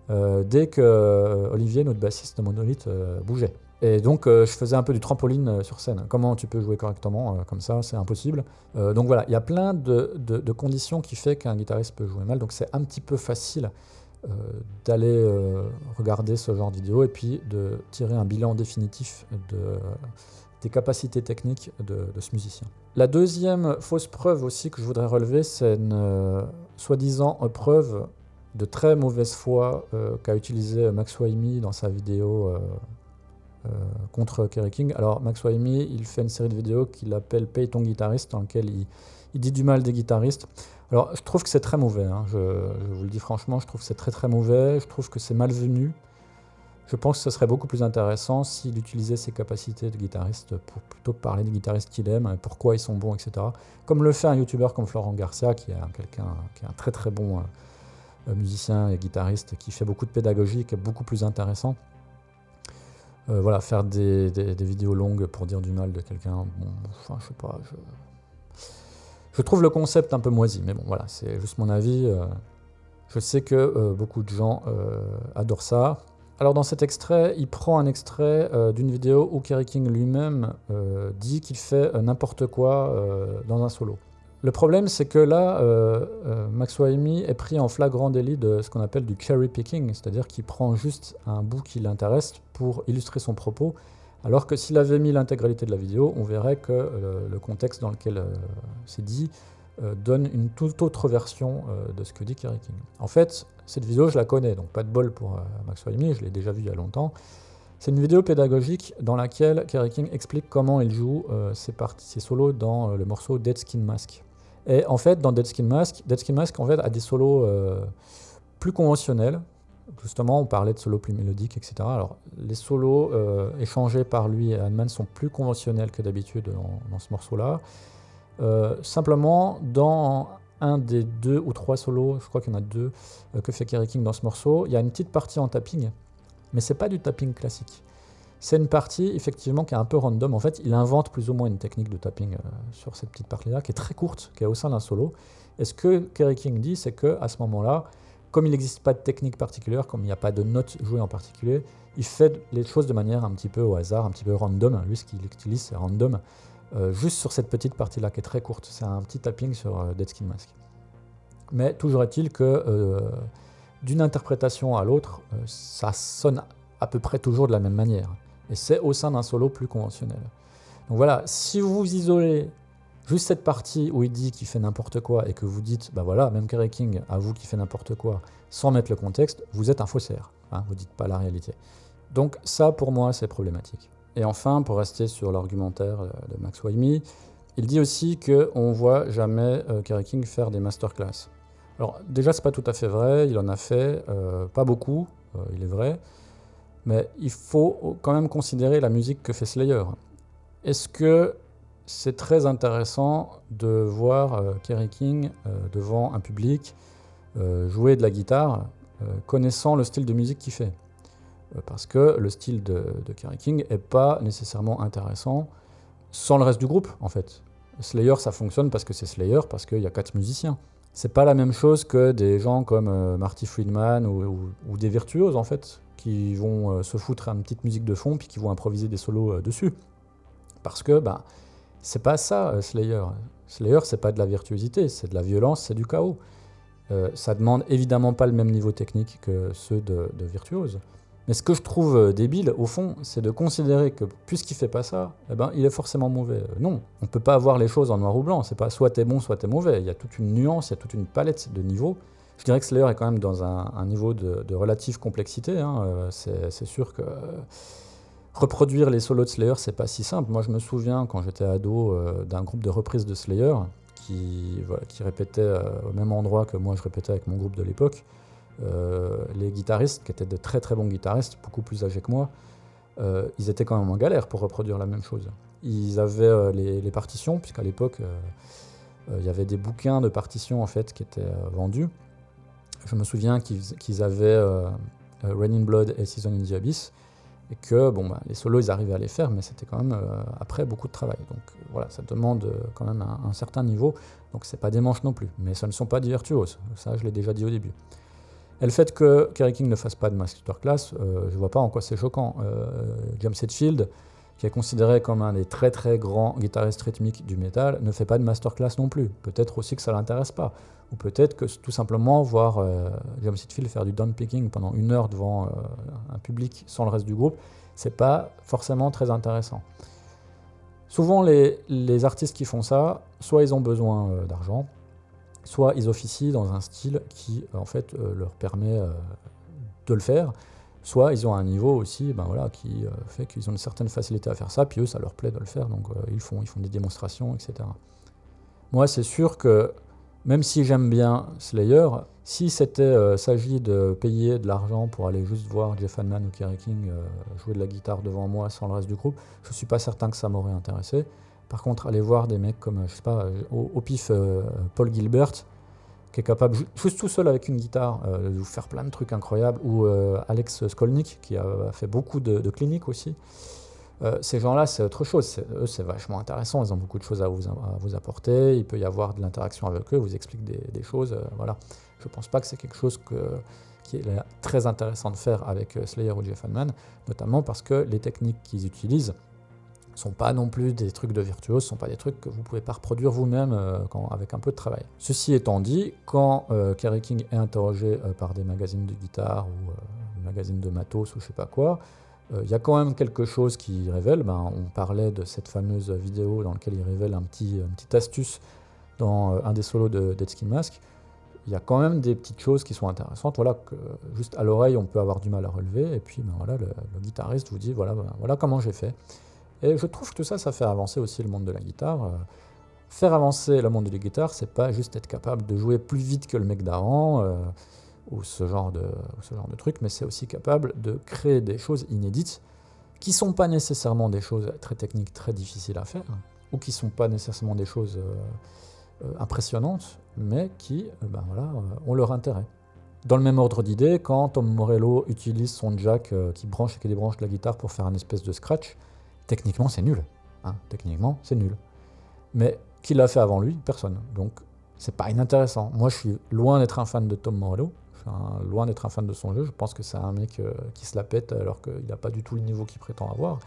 euh, dès que euh, Olivier, notre bassiste de Monolith, euh, bougeait. Et donc, je faisais un peu du trampoline sur scène. Comment tu peux jouer correctement comme ça C'est impossible. Donc voilà, il y a plein de, conditions qui fait qu'un guitariste peut jouer mal. Donc c'est un petit peu facile d'aller regarder ce genre de vidéo et puis de tirer un bilan définitif de, des capacités techniques de, ce musicien. La deuxième fausse preuve aussi que je voudrais relever, c'est une soi-disant preuve de très mauvaise foi euh, qu'a utilisé Max Waimi dans sa vidéo euh, euh, contre Kerry King. Alors Max Waimi, il fait une série de vidéos qu'il appelle Paye ton guitariste, dans lequel il, dit du mal des guitaristes. Alors je trouve que c'est très mauvais, hein. je, vous le dis franchement, je trouve que c'est très très mauvais, je trouve que c'est malvenu. Je pense que ce serait beaucoup plus intéressant s'il utilisait ses capacités de guitariste pour plutôt parler des guitaristes qu'il aime, pourquoi ils sont bons, etc. Comme le fait un youtubeur comme Florent Garcia, qui est un- quelqu'un qui est un très très bon musicien et guitariste, qui fait beaucoup de pédagogie, qui est beaucoup plus intéressant. Euh, voilà, faire des, des- vidéos longues pour dire du mal de quelqu'un, bon, enfin, je sais pas, je... trouve le concept un peu moisi, mais bon, voilà, c'est juste mon avis. euh. Je sais que euh, beaucoup de gens euh, adorent ça. Alors dans cet extrait, il prend un extrait euh, d'une vidéo où Kerry King lui-même euh, dit qu'il fait euh, n'importe quoi euh, dans un solo. Le problème, c'est que là, euh, euh, Max Waimi est pris en flagrant délit de ce qu'on appelle du cherry picking, c'est-à-dire qu'il prend juste un bout qui l'intéresse pour illustrer son propos, alors que s'il avait mis l'intégralité de la vidéo, on verrait que euh, le contexte dans lequel c'est dit donne une toute autre version de ce que dit Kerry King. En fait, cette vidéo, je la connais, donc pas de bol pour Max Waimi, je l'ai déjà vue il y a longtemps. C'est une vidéo pédagogique dans laquelle Kerry King explique comment il joue ses, parties, ses solos dans le morceau Dead Skin Mask. Et en fait, dans Dead Skin Mask, Dead Skin Mask en fait, a des solos euh, plus conventionnels. Justement, on parlait de solos plus mélodiques, etc. Alors, les solos euh, échangés par lui et Hanman sont plus conventionnels que d'habitude dans, ce morceau-là. Euh, simplement, dans un des deux ou trois solos, je crois qu'il y en a deux, que fait Kerry King dans ce morceau, il y a une petite partie en tapping, mais c'est pas du tapping classique. C'est une partie effectivement qui est un peu random. En fait, il invente plus ou moins une technique de tapping euh, sur cette petite partie-là, qui est très courte, qui est au sein d'un solo. Et ce que Kerry King dit, c'est que à ce moment-là, comme il n'existe pas de technique particulière, comme il n'y a pas de notes jouées en particulier, il fait les choses de manière un petit peu au hasard, un petit peu random. Lui, ce qu'il utilise, c'est random. Euh, juste sur cette petite partie-là qui est très courte. C'est un petit tapping sur euh, Dead Skin Mask. Mais toujours est-il que d'une interprétation à l'autre, ça sonne à peu près toujours de la même manière. Et c'est au sein d'un solo plus conventionnel. Donc voilà, si vous isolez juste cette partie où il dit qu'il fait n'importe quoi et que vous dites, bah voilà, même Kerry King avoue qu'il fait n'importe quoi sans mettre le contexte, vous êtes un faussaire. Hein, vous dites pas la réalité. Donc ça, pour moi, c'est problématique. Et enfin, pour rester sur l'argumentaire euh, de Max Waimi, il dit aussi qu'on ne voit jamais euh, Kerry King faire des masterclass. Alors déjà, c'est pas tout à fait vrai, il en a fait, euh, pas beaucoup, il est vrai, mais il faut quand même considérer la musique que fait Slayer. Est-ce que c'est très intéressant de voir euh, Kerry King euh, devant un public euh, jouer de la guitare, connaissant le style de musique qu'il fait? Parce que le style de, Kerry King n'est pas nécessairement intéressant sans le reste du groupe, en fait. Slayer, ça fonctionne parce que c'est Slayer, parce qu'il y a quatre musiciens. C'est pas la même chose que des gens comme Marty Friedman ou des virtuoses, en fait, qui vont euh, se foutre une petite musique de fond puis qui vont improviser des solos euh, dessus. Parce que, bah, c'est pas ça, euh, Slayer. Slayer, c'est pas de la virtuosité, c'est de la violence, c'est du chaos. Euh, ça demande évidemment pas le même niveau technique que ceux de, de virtuoses. Mais ce que je trouve débile, au fond, c'est de considérer que puisqu'il fait pas ça, eh ben, il est forcément mauvais. Non, on peut pas avoir les choses en noir ou blanc. C'est pas soit t'es bon, soit t'es mauvais. Il y a toute une nuance, il y a toute une palette de niveaux. Je dirais que Slayer est quand même dans un, niveau de, relative complexité. hein. Euh, c'est sûr que reproduire les solos de Slayer, c'est pas si simple. Moi, je me souviens quand j'étais ado euh, d'un groupe de reprises de Slayer qui, voilà, répétait euh, au même endroit que moi je répétais avec mon groupe de l'époque. Les guitaristes, qui étaient de très très bons guitaristes, beaucoup plus âgés que moi, ils étaient quand même en galère pour reproduire la même chose. Ils avaient les, les partitions, puisqu'à l'époque, il y avait des bouquins de partitions en fait qui étaient vendus. Je me souviens qu'ils avaient euh, euh, Rain in Blood et Season in the Abyss, et que bon, bah, les solos, ils arrivaient à les faire, mais c'était quand même euh, après beaucoup de travail. Donc voilà, ça demande euh, quand même un, un certain niveau. Donc c'est pas des manches non plus, mais ce ne sont pas des virtuoses. Ça, je l'ai déjà dit au début. Et le fait que Kerry King ne fasse pas de masterclass, euh, je vois pas en quoi c'est choquant. James Hetfield, qui est considéré comme un des très très grands guitaristes rythmiques du métal, ne fait pas de masterclass non plus. Peut-être aussi que ça l'intéresse pas. Ou peut-être que tout simplement voir euh, James Hetfield faire du downpicking pendant une heure devant euh, un public sans le reste du groupe, c'est pas forcément très intéressant. Souvent, les, artistes qui font ça, soit ils ont besoin euh, d'argent, soit ils officient dans un style qui en fait euh, leur permet euh, de le faire, soit ils ont un niveau aussi ben voilà, qui euh, fait qu'ils ont une certaine facilité à faire ça, puis eux ça leur plaît de le faire, donc euh, ils, font, ils font des démonstrations, etc. Moi c'est sûr que même si j'aime bien Slayer, si c'était euh, s'agit de payer de l'argent pour aller juste voir Jeff Hanneman ou Kerry King euh, jouer de la guitare devant moi sans le reste du groupe, je suis pas certain que ça m'aurait intéressé. Par contre, aller voir des mecs comme, euh, je sais pas, euh, au, pif Paul Gilbert, qui est capable, ju- juste tout seul avec une guitare, de faire plein de trucs incroyables, ou Alex Skolnick, qui a fait beaucoup de cliniques aussi. Euh, ces gens-là, c'est autre chose. Eux, c'est vachement intéressant. Ils ont beaucoup de choses à vous, apporter. Il peut y avoir de l'interaction avec eux, ils vous expliquent des, choses. euh, voilà. Je pense pas que c'est quelque chose qui est très intéressant de faire avec euh, Slayer ou Jeff Hanneman, notamment parce que les techniques qu'ils utilisent sont pas non plus des trucs de virtuose, sont pas des trucs que vous pouvez pas reproduire vous-même avec un peu de travail. Ceci étant dit, quand euh, Kerry King est interrogé par des magazines de guitare ou des magazines de matos ou je sais pas quoi, il y a quand même quelque chose qui révèle. Ben, on parlait de cette fameuse vidéo dans laquelle il révèle un petit, une petite astuce dans euh, un des solos de Dead Skin Mask. Il y a quand même des petites choses qui sont intéressantes, voilà, juste à l'oreille on peut avoir du mal à relever, et puis ben, voilà, le, guitariste vous dit voilà, ben, voilà comment j'ai fait. Et je trouve que ça, ça fait avancer aussi le monde de la guitare. Euh, Faire avancer le monde de la guitare, c'est pas juste être capable de jouer plus vite que le mec d'avant, euh, ou ce genre de, ce genre de truc, mais c'est aussi capable de créer des choses inédites qui sont pas nécessairement des choses très techniques, très difficiles à faire, ou qui sont pas nécessairement des choses euh, euh, impressionnantes, mais qui, euh, ben voilà, ont leur intérêt. Dans le même ordre d'idée, quand Tom Morello utilise son jack qui branche des branches de la guitare pour faire un espèce de scratch, techniquement c'est nul. hein. Techniquement c'est nul. Mais qui l'a fait avant lui? Personne. Donc c'est pas inintéressant. Moi je suis loin d'être un fan de Tom Morello. Loin d'être un fan de son jeu. Je pense que c'est un mec euh, qui se la pète alors qu'il n'a pas du tout le niveau qu'il prétend avoir.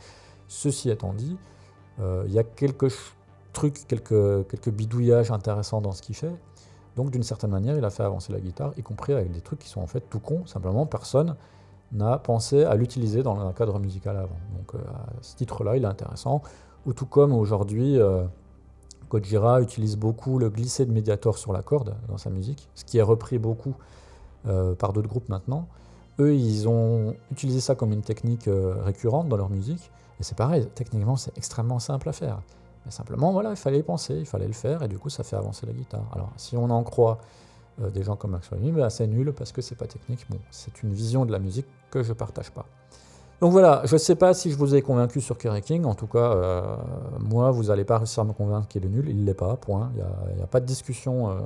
Ceci étant dit, euh, il y a quelques trucs, quelques, quelques bidouillages intéressants dans ce qu'il fait. Donc d'une certaine manière, il a fait avancer la guitare, y compris avec des trucs qui sont en fait tout cons. Simplement, personne n'a pensé à l'utiliser dans un cadre musical avant. Donc euh, à ce titre-là, il est intéressant. Ou tout comme aujourd'hui, Gojira utilise beaucoup le glisser de médiator sur la corde dans sa musique, ce qui est repris beaucoup euh, par d'autres groupes maintenant. Eux, ils ont utilisé ça comme une technique euh, récurrente dans leur musique. Et c'est pareil, techniquement, c'est extrêmement simple à faire. Mais simplement, voilà, il fallait y penser, il fallait le faire, et du coup, ça fait avancer la guitare. Alors, si on en croit euh, des gens comme Max Remy, bah, c'est nul parce que c'est pas technique. Bon, c'est une vision de la musique que je partage pas. Donc voilà, je sais pas si je vous ai convaincu sur Kerry King. En tout cas, moi, vous n'allez pas réussir à me convaincre qu'il est nul. Il l'est pas, point. Il n'y a, pas de discussion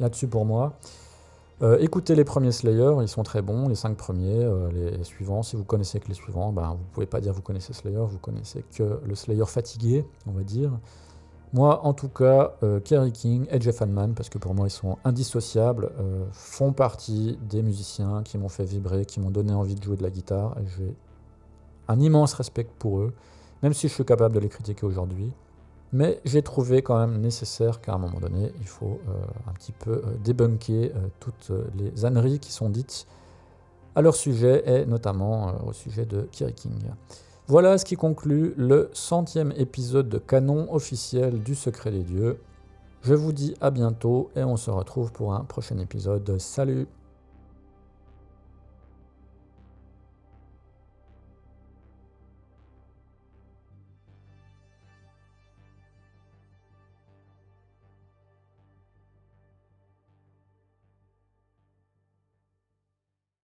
là-dessus pour moi. Euh, écoutez les premiers Slayer, ils sont très bons, les cinq premiers, euh, les suivants, si vous connaissez que les suivants, ben, vous pouvez pas dire vous connaissez Slayer, vous connaissez que le Slayer fatigué, on va dire. Moi, en tout cas, euh, Kerry King et Jeff Hanneman, parce que pour moi ils sont indissociables, font partie des musiciens qui m'ont fait vibrer, qui m'ont donné envie de jouer de la guitare, et j'ai un immense respect pour eux, même si je suis capable de les critiquer aujourd'hui. Mais j'ai trouvé quand même nécessaire qu'à un moment donné, il faut euh, un petit peu euh, débunker euh, toutes les âneries qui sont dites à leur sujet, et notamment au sujet de Kerry King. Voilà ce qui conclut le centième épisode de canon officiel du Secret des Dieux. Je vous dis à bientôt et on se retrouve pour un prochain épisode. Salut